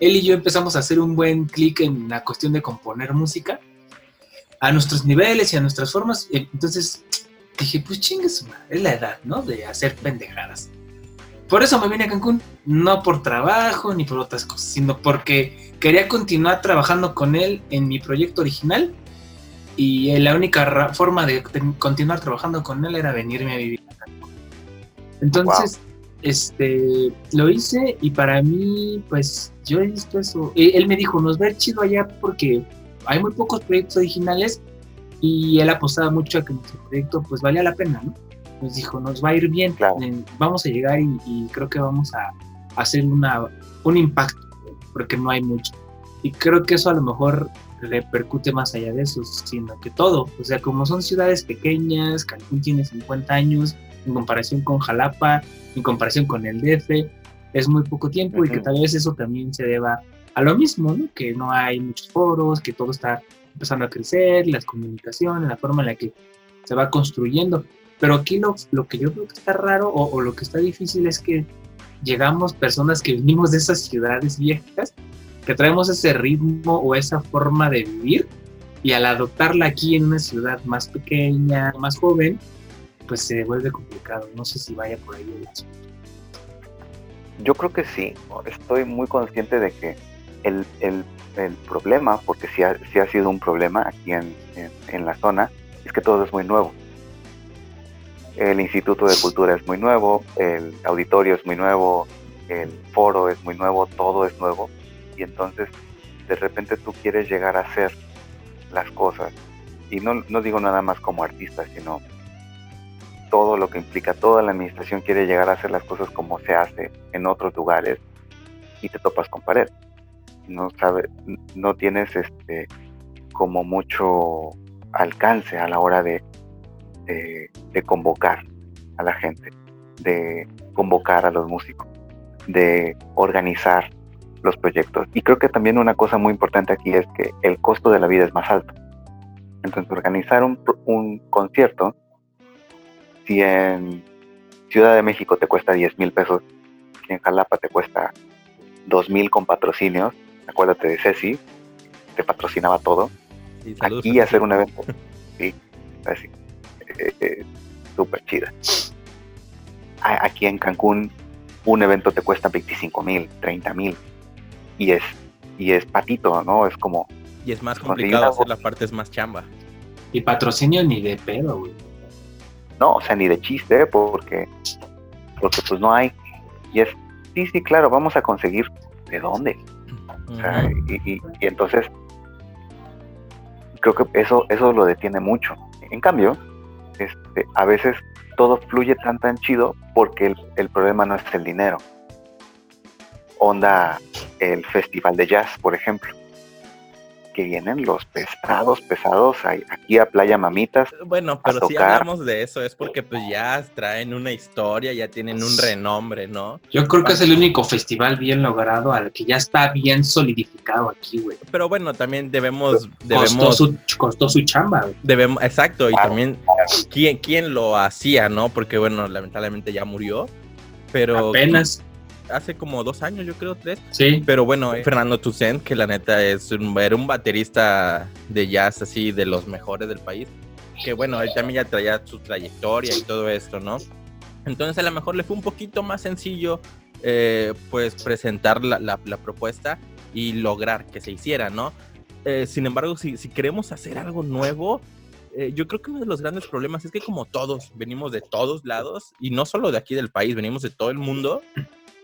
él y yo empezamos a hacer un buen clic en la cuestión de componer música a nuestros niveles y a nuestras formas. Entonces dije, pues chingues, es la edad, ¿no? De hacer pendejadas. Por eso me vine a Cancún, no por trabajo ni por otras cosas, sino porque quería continuar trabajando con él en mi proyecto original y la única forma de continuar trabajando con él era venirme a vivir a Cancún. Entonces, este, lo hice y para mí, pues yo he visto eso. Eh, él me dijo, nos va a ir chido allá porque hay muy pocos proyectos originales y él apostaba mucho a que nuestro proyecto pues valía la pena, ¿no? Nos dijo, nos va a ir bien, eh, vamos a llegar y, creo que vamos a, hacer una, un impacto, porque no hay mucho. Y creo que eso a lo mejor repercute más allá de eso, sino que todo, o sea, como son ciudades pequeñas, Cancún tiene 50 años, en comparación con Jalapa, en comparación con el DF, es muy poco tiempo y que tal vez eso también se deba a lo mismo, ¿no? que no hay muchos foros, que todo está empezando a crecer, las comunicaciones, la forma en la que se va construyendo. Pero aquí lo, lo que yo creo que está raro o, o, lo que está difícil es que llegamos personas que venimos de esas ciudades viejas, que traemos ese ritmo o esa forma de vivir y al adoptarla aquí en una ciudad más pequeña, más joven, pues se vuelve complicado. No sé si vaya por ahí el asunto. Yo creo que sí. Estoy muy consciente de que el, el, el problema, porque sí ha, sí ha, sido un problema aquí en, en, en, la zona, es que todo es muy nuevo. El Instituto de Cultura es muy nuevo, el auditorio es muy nuevo, el foro es muy nuevo, todo es nuevo. Y entonces de repente tú quieres llegar a hacer las cosas. Y no, no digo nada más como artista, sino todo lo que implica, toda la administración quiere llegar a hacer las cosas como se hace en otros lugares y te topas con pared. No sabes, no tienes este como mucho alcance a la hora de, de, convocar a la gente, de convocar a los músicos, de organizar los proyectos. Y creo que también una cosa muy importante aquí es que el costo de la vida es más alto. Entonces, organizar un, un concierto, si en Ciudad de México te cuesta 10 mil pesos, si en Jalapa te cuesta 2 mil con patrocinios, acuérdate de Ceci, te patrocinaba todo. Sí, aquí hacer un evento, sí, así, eh, eh, súper chida. Aquí en Cancún, un evento te cuesta 25 mil, 30 mil, y es, y es patito, ¿no? Es como... Y es más complicado hacer la parte, es más chamba. Y patrocinio ni de pedo, güey. No, o sea, ni de chiste, porque, porque pues no hay. Y es, sí, sí, claro, vamos a conseguir de dónde. O sea, y, y, y, entonces, creo que eso, eso lo detiene mucho. En cambio, este, a veces todo fluye tan tan chido porque el, el problema no es el dinero. Onda el festival de jazz, por ejemplo. Que vienen los pesados, pesados aquí a Playa Mamitas. Bueno, pero si hablamos de eso es porque pues ya traen una historia, ya tienen un renombre, ¿no? Yo creo que es el único festival bien logrado al que ya está bien solidificado aquí, güey. Pero bueno, también debemos... debemos costó, su, costó su chamba, güey. Debemos, exacto, y claro, también claro. ¿quién, quién lo hacía, ¿no? Porque bueno, lamentablemente ya murió. Pero apenas hace como dos años, yo creo, tres. Sí. Pero bueno, eh, Fernando Toussaint, que la neta es un, era un baterista de jazz así de los mejores del país. Que bueno, él también ya traía su trayectoria y todo esto, ¿no? Entonces a lo mejor le fue un poquito más sencillo eh, pues presentar la, la, la, propuesta y lograr que se hiciera, ¿no? Eh, sin embargo, si, si, queremos hacer algo nuevo, eh, yo creo que uno de los grandes problemas es que como todos venimos de todos lados y no solo de aquí del país, venimos de todo el mundo,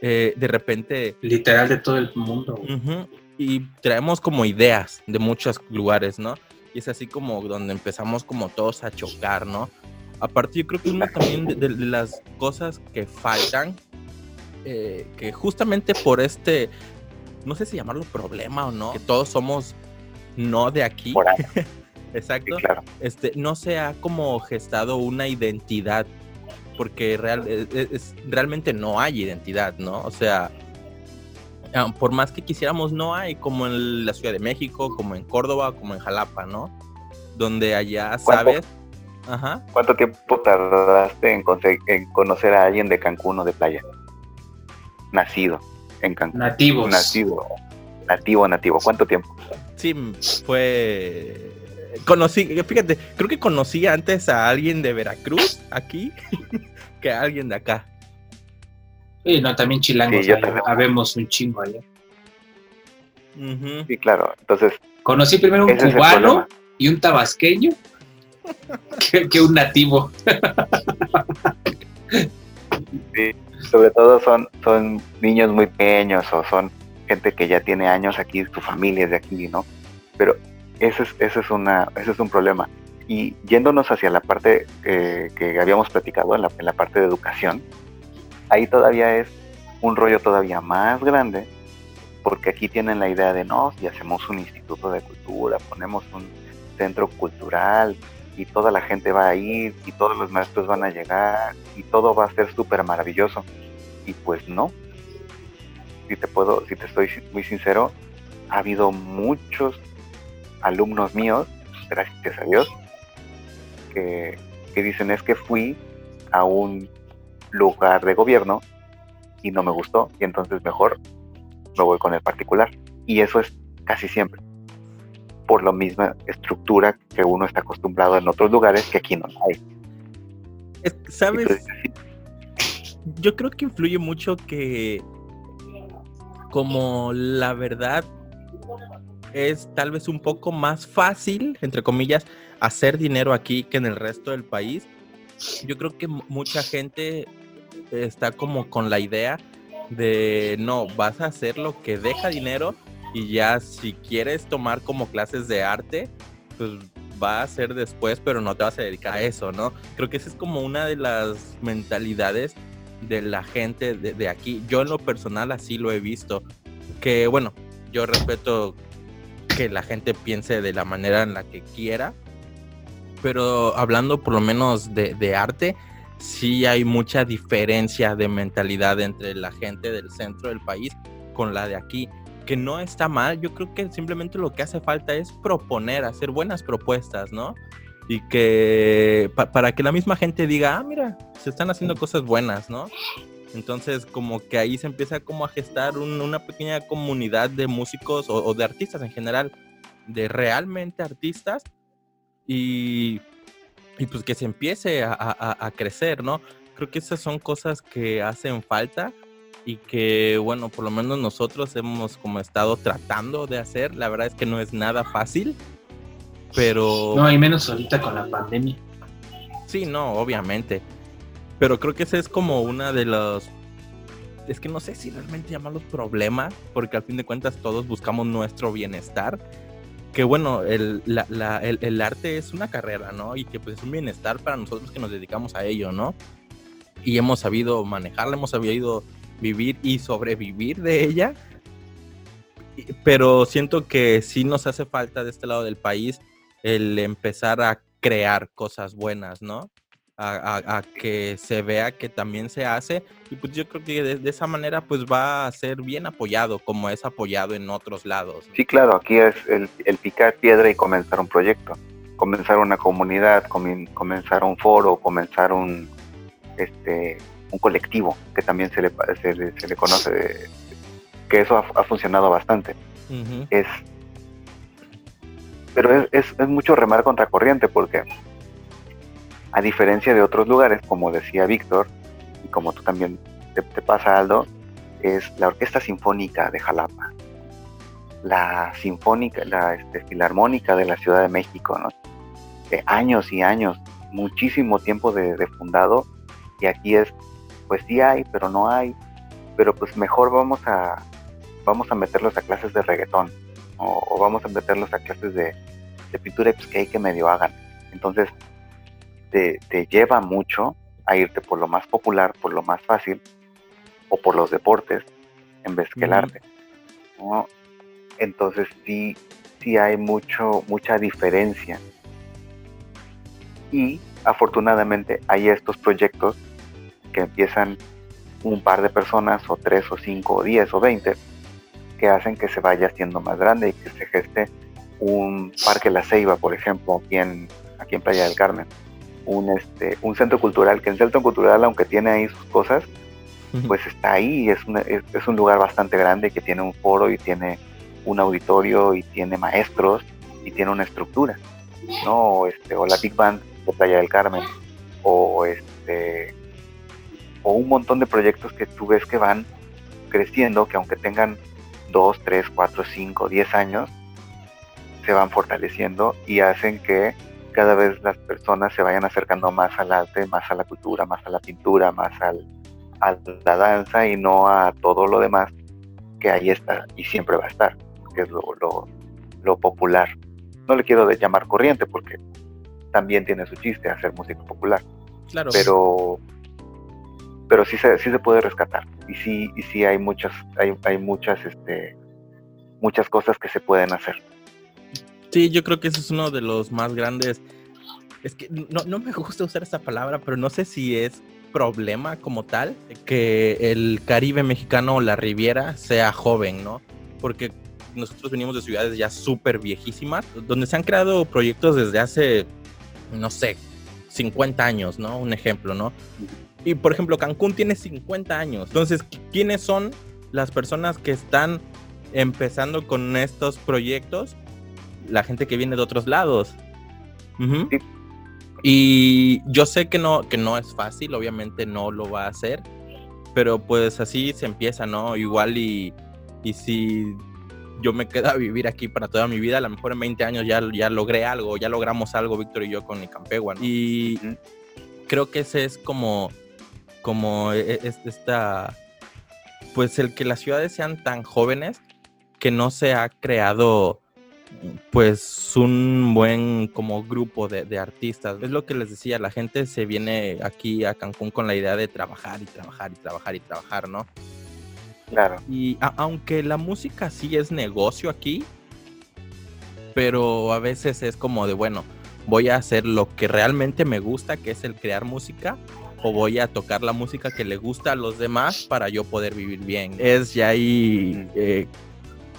eh, de repente... Literal de todo el mundo. Uh -huh, y traemos como ideas de muchos lugares, ¿no? Y es así como donde empezamos como todos a chocar, ¿no? Aparte yo creo que una también de, de, de las cosas que faltan, eh, que justamente por este, no sé si llamarlo problema o no, que todos somos no de aquí. Exacto. Sí, claro. Este, no se ha como gestado una identidad porque real, es, es, realmente no hay identidad, ¿no? O sea, ah, por más que quisiéramos, no hay, como en la Ciudad de México, como en Córdoba, como en Jalapa, ¿no? Donde allá sabes. Ajá. ¿Cuánto tiempo tardaste en, en, conocer a alguien de Cancún o de playa? Nacido en Cancún. Nativos. Nativo. Nativo, nativo. ¿Cuánto tiempo? Sí, fue conocí, fíjate, creo que conocí antes a alguien de Veracruz aquí que a alguien de acá. Sí, no, también chilangos, sí, habemos un chingo allá. Uh -huh. Sí, claro, entonces... Conocí primero un cubano y un tabasqueño que, que, un nativo. sí, sobre todo son, son niños muy pequeños o son gente que ya tiene años aquí, su familia es de aquí, ¿no? Pero ese es, ese es, una, ese es un problema. Y yéndonos hacia la parte eh, que habíamos platicado, en la, en la parte de educación, ahí todavía es un rollo todavía más grande, porque aquí tienen la idea de, no, si hacemos un instituto de cultura, ponemos un centro cultural y toda la gente va a ir y todos los maestros van a llegar y todo va a ser súper maravilloso. Y pues no. Si te puedo, si te estoy muy sincero, ha habido muchos alumnos míos, gracias a Dios, que, que, dicen es que fui a un lugar de gobierno y no me gustó y entonces mejor me voy con el particular. Y eso es casi siempre por la misma estructura que uno está acostumbrado en otros lugares que aquí no hay. ¿Sabes? Yo creo que influye mucho que como la verdad es tal vez un poco más fácil, entre comillas, hacer dinero aquí que en el resto del país. Yo creo que mucha gente está como con la idea de no, vas a hacer lo que deja dinero y ya si quieres tomar como clases de arte, pues va a ser después, pero no te vas a dedicar a eso, ¿no? Creo que esa es como una de las mentalidades de la gente de, de aquí. Yo en lo personal así lo he visto. Que bueno, yo respeto que la gente piense de la manera en la que quiera, pero hablando por lo menos de, de arte, sí hay mucha diferencia de mentalidad entre la gente del centro del país con la de aquí, que no está mal, yo creo que simplemente lo que hace falta es proponer, hacer buenas propuestas, ¿no? Y que para que la misma gente diga, ah, mira, se están haciendo cosas buenas, ¿no? Entonces, como que ahí se empieza como a gestar una pequeña comunidad de músicos o, de artistas en general, de realmente artistas, y, y pues que se empiece a, a, crecer, ¿no? Creo que esas son cosas que hacen falta y que, bueno, por lo menos nosotros hemos como estado tratando de hacer. La verdad es que no es nada fácil, pero... No, y menos ahorita con la pandemia. Sí, no, obviamente. Pero creo que ese es como una de los... Es que no sé si realmente llamarlos problemas, porque al fin de cuentas todos buscamos nuestro bienestar. Que bueno, el, el, arte es una carrera, ¿no? Y que pues es un bienestar para nosotros que nos dedicamos a ello, ¿no? Y hemos sabido manejarla, hemos sabido vivir y sobrevivir de ella. Pero siento que sí nos hace falta de este lado del país el empezar a crear cosas buenas, ¿no? A, que se vea que también se hace y pues yo creo que de, esa manera pues va a ser bien apoyado como es apoyado en otros lados. Sí, claro, aquí es el, picar piedra y comenzar un proyecto, comenzar una comunidad, comenzar un foro, comenzar un, este, un colectivo que también se le, se le, conoce, que eso ha, funcionado bastante. Es pero es, es, es, mucho remar contra corriente porque a diferencia de otros lugares, como decía Víctor, y como tú también te, pasa, Aldo, es la Orquesta Sinfónica de Jalapa, la Sinfónica, la este, Filarmónica de la Ciudad de México, ¿no? De años y años, muchísimo tiempo de, fundado, y aquí es, pues sí hay, pero no hay, pero pues mejor vamos a, vamos a meterlos a clases de reggaetón, o, vamos a meterlos a clases de, de pintura pues, que hay que medio hagan. Entonces, te, lleva mucho a irte por lo más popular, por lo más fácil, o por los deportes, en vez que el arte. Entonces sí, sí hay mucho, mucha diferencia. Y afortunadamente hay estos proyectos que empiezan un par de personas, o tres, o cinco, o diez, o veinte, que hacen que se vaya haciendo más grande y que se geste un parque La Ceiba, por ejemplo, aquí en, aquí en Playa del Carmen un, este, un centro cultural, que el centro cultural, aunque tiene ahí sus cosas, pues está ahí, es, es, un lugar bastante grande que tiene un foro y tiene un auditorio y tiene maestros y tiene una estructura, ¿no? Este, o la Big Band de Playa del Carmen, o este o un montón de proyectos que tú ves que van creciendo, que aunque tengan 2, 3, 4, 5, 10 años, se van fortaleciendo y hacen que cada vez las personas se vayan acercando más al arte, más a la cultura, más a la pintura, más al, a la danza y no a todo lo demás que ahí está y siempre va a estar, que es lo, lo, popular. No le quiero llamar corriente porque también tiene su chiste hacer música popular. Claro. Pero pero sí se, sí se puede rescatar y sí y sí hay muchas hay, hay muchas este muchas cosas que se pueden hacer. Sí, yo creo que ese es uno de los más grandes. Es que no, no me gusta usar esa palabra, pero no sé si es problema como tal que el Caribe mexicano o la Riviera sea joven, ¿no? Porque nosotros venimos de ciudades ya súper viejísimas, donde se han creado proyectos desde hace, no sé, 50 años, ¿no? Un ejemplo, ¿no? Y por ejemplo, Cancún tiene 50 años. Entonces, ¿quiénes son las personas que están empezando con estos proyectos, la gente que viene de otros lados. Y yo sé que no, que no es fácil, obviamente no lo va a hacer, pero pues así se empieza, ¿no? Igual y, y si yo me quedo a vivir aquí para toda mi vida, a lo mejor en 20 años ya, ya logré algo, ya logramos algo, Víctor y yo con el Campegua, Y creo que ese es como, como e, e, esta, pues el que las ciudades sean tan jóvenes que no se ha creado pues un buen como grupo de, artistas. Es lo que les decía, la gente se viene aquí a Cancún con la idea de trabajar y trabajar y trabajar y trabajar, ¿no? Claro. Y aunque la música sí es negocio aquí, pero a veces es como de, bueno, voy a hacer lo que realmente me gusta, que es el crear música, o voy a tocar la música que le gusta a los demás para yo poder vivir bien. Es ya ahí, eh,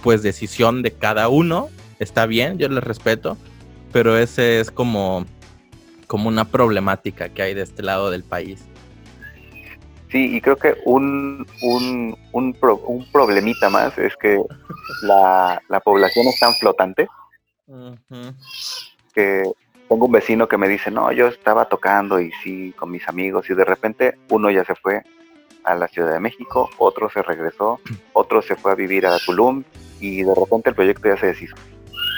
pues, decisión de cada uno. Está bien, yo les respeto, pero ese es como, como una problemática que hay de este lado del país. Sí, y creo que un, un, un, problemita más es que la, población es tan flotante que tengo un vecino que me dice, no, yo estaba tocando y sí, con mis amigos y de repente uno ya se fue a la Ciudad de México, otro se regresó, otro se fue a vivir a Tulum y de repente el proyecto ya se deshizo.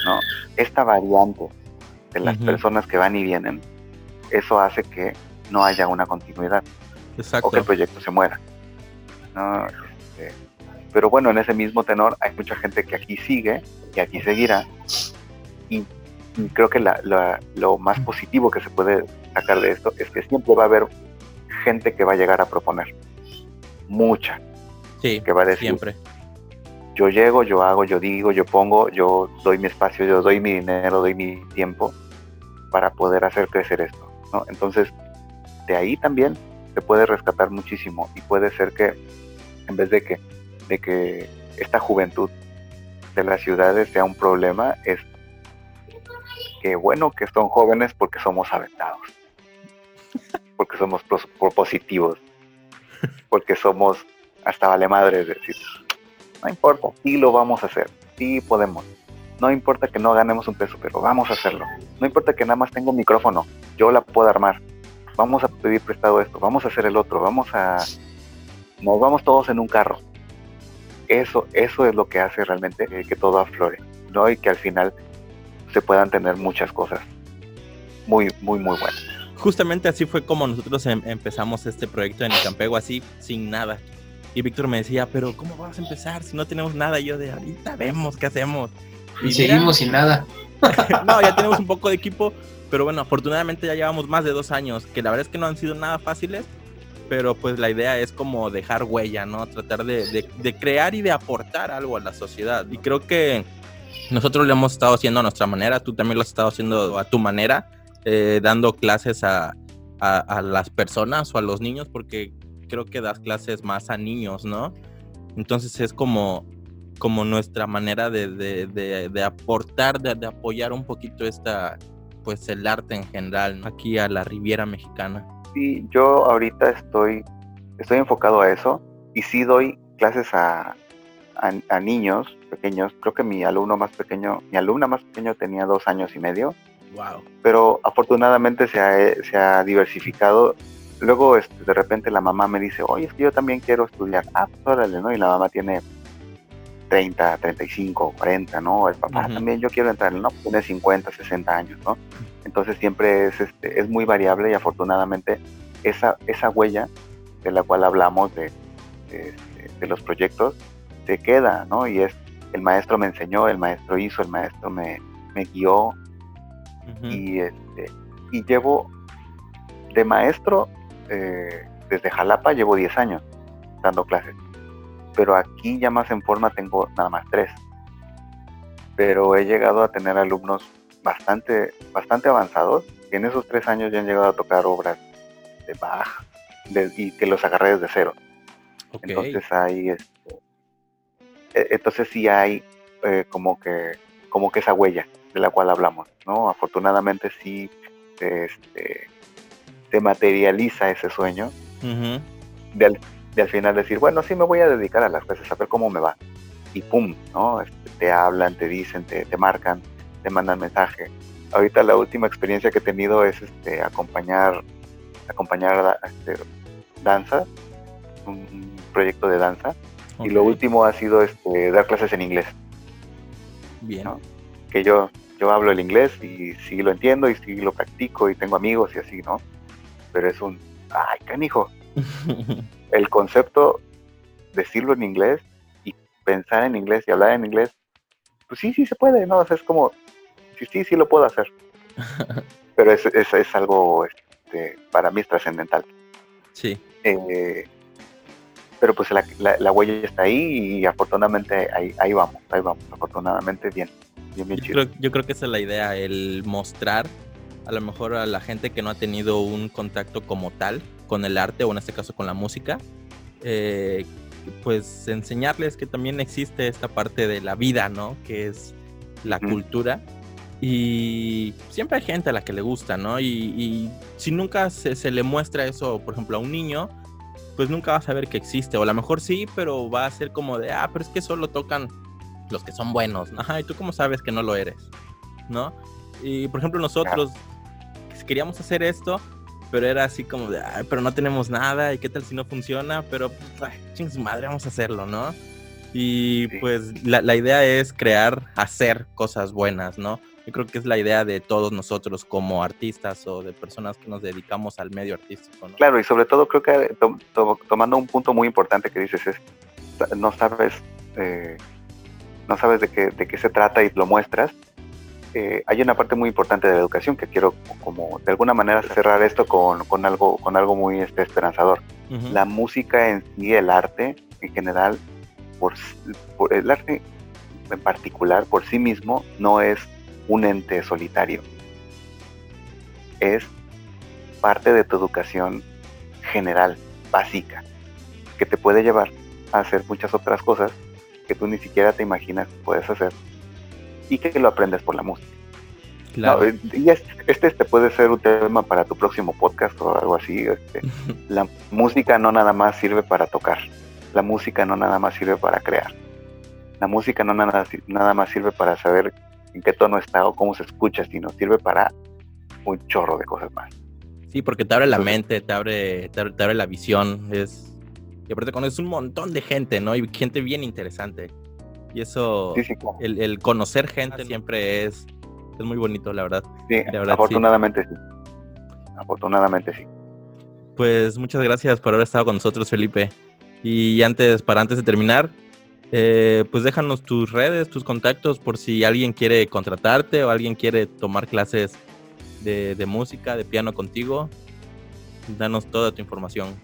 ¿No? Esta variante de las personas que van y vienen, eso hace que no haya una continuidad o que el proyecto se muera. Este, pero bueno, en ese mismo tenor hay mucha gente que aquí sigue y aquí seguirá. Y, creo que lo más positivo que se puede sacar de esto es que siempre va a haber gente que va a llegar a proponer. Mucha. Sí, que va a decir, siempre. Yo llego, yo hago, yo digo, yo pongo, yo doy mi espacio, yo doy mi dinero, doy mi tiempo para poder hacer crecer esto. ¿no? Entonces, de ahí también se puede rescatar muchísimo y puede ser que en vez de que, de que esta juventud de las ciudades sea un problema, es que bueno que son jóvenes porque somos aventados, porque somos propositivos, porque somos hasta vale madre, decir, no importa, sí lo vamos a hacer, sí podemos. No importa que no ganemos un peso, pero vamos a hacerlo. No importa que nada más tenga un micrófono, yo la puedo armar vamos a pedir prestado esto, vamos a hacer el otro, vamos a... Nos vamos todos en un carro. Eso, eso es lo que hace realmente que todo aflore, ¿no? Y que al final se puedan tener muchas cosas muy, muy, muy buenas. Justamente así fue como nosotros em, empezamos este proyecto en el Campego, así, sin nada. Y Víctor me decía, pero ¿cómo vamos a empezar si no tenemos nada? Y yo de ahorita vemos qué hacemos. Y, seguimos sin nada. no, ya tenemos un poco de equipo, pero bueno, afortunadamente ya llevamos más de dos años, que la verdad es que no han sido nada fáciles, pero pues la idea es como dejar huella, ¿no? Tratar de, crear y de aportar algo a la sociedad. Y creo que nosotros lo hemos estado haciendo a nuestra manera, tú también lo has estado haciendo a tu manera, eh, dando clases a, las personas o a los niños, porque creo que das clases más a niños, ¿no? Entonces es como, como nuestra manera de, de aportar, de, apoyar un poquito esta, pues el arte en general aquí a la Riviera Mexicana. Sí, yo ahorita estoy, estoy enfocado a eso y sí doy clases a, a, niños pequeños. Creo que mi alumno más pequeño, mi alumna más pequeño tenía dos años y medio. Wow. Pero afortunadamente se ha, se ha diversificado. Luego este, de repente la mamá me dice, oye, es que yo también quiero estudiar. Ah, pues órale, ¿no? Y la mamá tiene 30, 35, 40, ¿no? El papá también yo quiero entrar, ¿no? Tiene 50, 60 años, ¿no? Entonces siempre es, este, es muy variable y afortunadamente esa, esa huella de la cual hablamos de, de, este, los proyectos se queda, ¿no? Y es, el maestro me enseñó, el maestro hizo, el maestro me, me guió y, este, y llevo de maestro eh, desde Jalapa llevo 10 años dando clases pero aquí ya más en forma tengo nada más tres. Pero he llegado a tener alumnos bastante, bastante avanzados y en esos tres años ya han llegado a tocar obras de Bach y que los agarré desde cero. Entonces hay, este, e, entonces sí hay eh, como que, como que esa huella de la cual hablamos, ¿no? Afortunadamente sí este, se materializa ese sueño de, al final decir, bueno, sí me voy a dedicar a las clases, a ver cómo me va. y pum, ¿no? Este, te hablan, te dicen, te, te marcan, te mandan mensaje. Ahorita la última experiencia que he tenido es este, acompañar, acompañar este, danza, un, proyecto de danza. Y lo último ha sido este, dar clases en inglés. Bien. Que yo, yo hablo el inglés y sí lo entiendo y sí lo practico y tengo amigos y así, ¿no? Pero es un, ay, canijo. el concepto, decirlo en inglés y pensar en inglés y hablar en inglés, pues sí, sí se puede, ¿no? O sea, es como, sí, sí, sí lo puedo hacer. Pero es, es, es algo, este, para mí es trascendental. Sí. Eh, pero pues la, la, huella está ahí y afortunadamente ahí, ahí vamos, ahí vamos, afortunadamente bien. bien, bien yo, creo, yo creo que esa es la idea, el mostrar a lo mejor a la gente que no ha tenido un contacto como tal con el arte o en este caso con la música, eh, pues enseñarles que también existe esta parte de la vida, ¿no? Que es la cultura. Y siempre hay gente a la que le gusta, ¿no? Y, si nunca se, se, le muestra eso, por ejemplo, a un niño, pues nunca va a saber que existe. O a lo mejor sí, pero va a ser como de, ah, pero es que solo tocan los que son buenos. Ajá, ¿y tú cómo sabes que no lo eres? ¿No? Y por ejemplo, nosotros queríamos hacer esto, pero era así como de, ay, pero no tenemos nada, ¿y qué tal si no funciona? Pero, ching madre, vamos a hacerlo, ¿no? Y pues la, la, idea es crear, hacer cosas buenas, ¿no? Yo creo que es la idea de todos nosotros como artistas o de personas que nos dedicamos al medio artístico. ¿no? Claro, y sobre todo creo que tomando un punto muy importante que dices es, no sabes, eh, no sabes de qué, de qué se trata y lo muestras. Eh, hay una parte muy importante de la educación que quiero como de alguna manera cerrar esto con, con algo, con algo muy este, esperanzador. La música en sí, el arte en general, por, por el arte en particular por sí mismo no es un ente solitario. Es parte de tu educación general, básica, que te puede llevar a hacer muchas otras cosas que tú ni siquiera te imaginas que puedes hacer y que lo aprendes por la música. Claro. y este, este puede ser un tema para tu próximo podcast o algo así. Este, la música no nada más sirve para tocar. La música no nada más sirve para crear. La música no nada, nada más sirve para saber en qué tono está o cómo se escucha, sino sirve para un chorro de cosas más. Sí, porque te abre la mente, te abre, te abre, la visión, es... Y aparte conoces un montón de gente, ¿no? Y gente bien interesante. Y eso, el, conocer gente siempre es, es muy bonito, la verdad. Sí, afortunadamente sí. Afortunadamente sí. Pues muchas gracias por haber estado con nosotros, Felipe. Y antes, para antes de terminar, eh, pues déjanos tus redes, tus contactos por si alguien quiere contratarte o alguien quiere tomar clases de, música, de piano contigo. Danos toda tu información.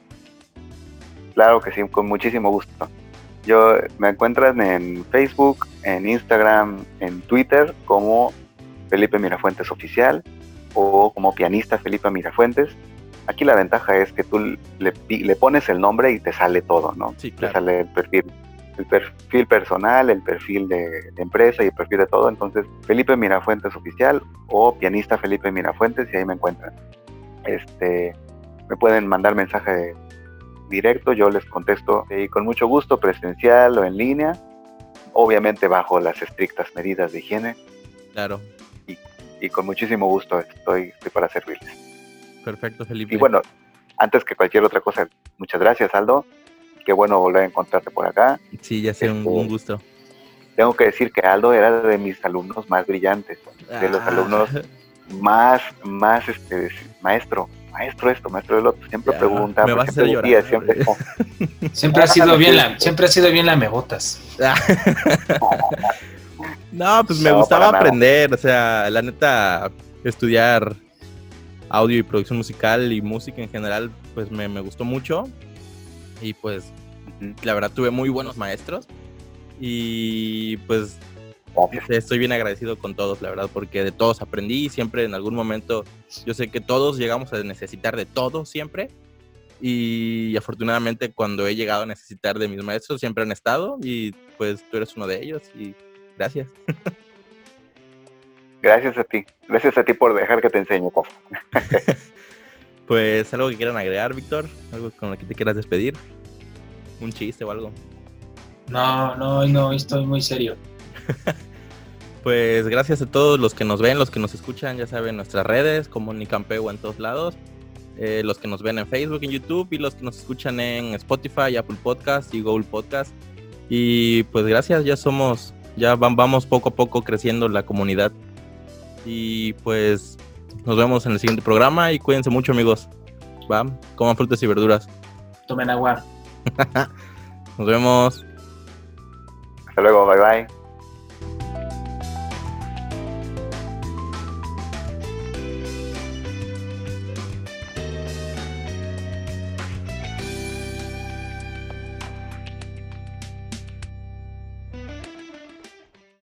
Claro que sí, con muchísimo gusto. Yo me encuentran en Facebook, en Instagram, en Twitter como Felipe Mirafuentes Oficial o como pianista Felipe Mirafuentes. Aquí la ventaja es que tú le, le pones el nombre y te sale todo, ¿no? Sí, Te sale el perfil el perfil personal, el perfil de, empresa y el perfil de todo. Entonces, Felipe Mirafuentes oficial o pianista Felipe Mirafuentes y ahí me encuentran. Este, me pueden mandar mensaje directo, yo les contesto y con mucho gusto, presencial o en línea, obviamente bajo las estrictas medidas de higiene. Claro. Y, y con muchísimo gusto estoy, estoy para servirles. Perfecto, Felipe. Y bueno, antes que cualquier otra cosa, muchas gracias, Aldo qué bueno volver a encontrarte por acá. Sí, ya sea un, este, gusto. Tengo que decir que Aldo era de mis alumnos más brillantes, de los ah. alumnos más, más, este, maestro, maestro esto, maestro del otro. Siempre pregunta, siempre, siempre, siempre ha sido bien la, siempre ha sido bien la mebotas. no, pues me gustaba aprender, o sea, la neta, estudiar audio y producción musical y música en general, pues me, me gustó mucho. Y pues la verdad tuve muy buenos maestros y pues estoy bien agradecido con todos, la verdad, porque de todos aprendí y siempre en algún momento yo sé que todos llegamos a necesitar de todo siempre y afortunadamente cuando he llegado a necesitar de mis maestros siempre han estado y pues tú eres uno de ellos y gracias. Gracias a ti, gracias a ti por dejar que te enseñe. pues algo que quieran agregar, Víctor, algo con lo que te quieras despedir un chiste o algo. No, no, no, estoy muy serio. Pues gracias a todos los que nos ven, los que nos escuchan, ya saben, nuestras redes, como Nicampeo en todos lados. Eh, los que nos ven en Facebook, en YouTube y los que nos escuchan en Spotify, Apple Podcast y Google Podcast. Y pues gracias, ya somos, ya vamos poco a poco creciendo la comunidad. Y pues nos vemos en el siguiente programa y cuídense mucho amigos. Va, coman frutas y verduras. Tomen agua. nos vemos. Hasta luego, bye bye.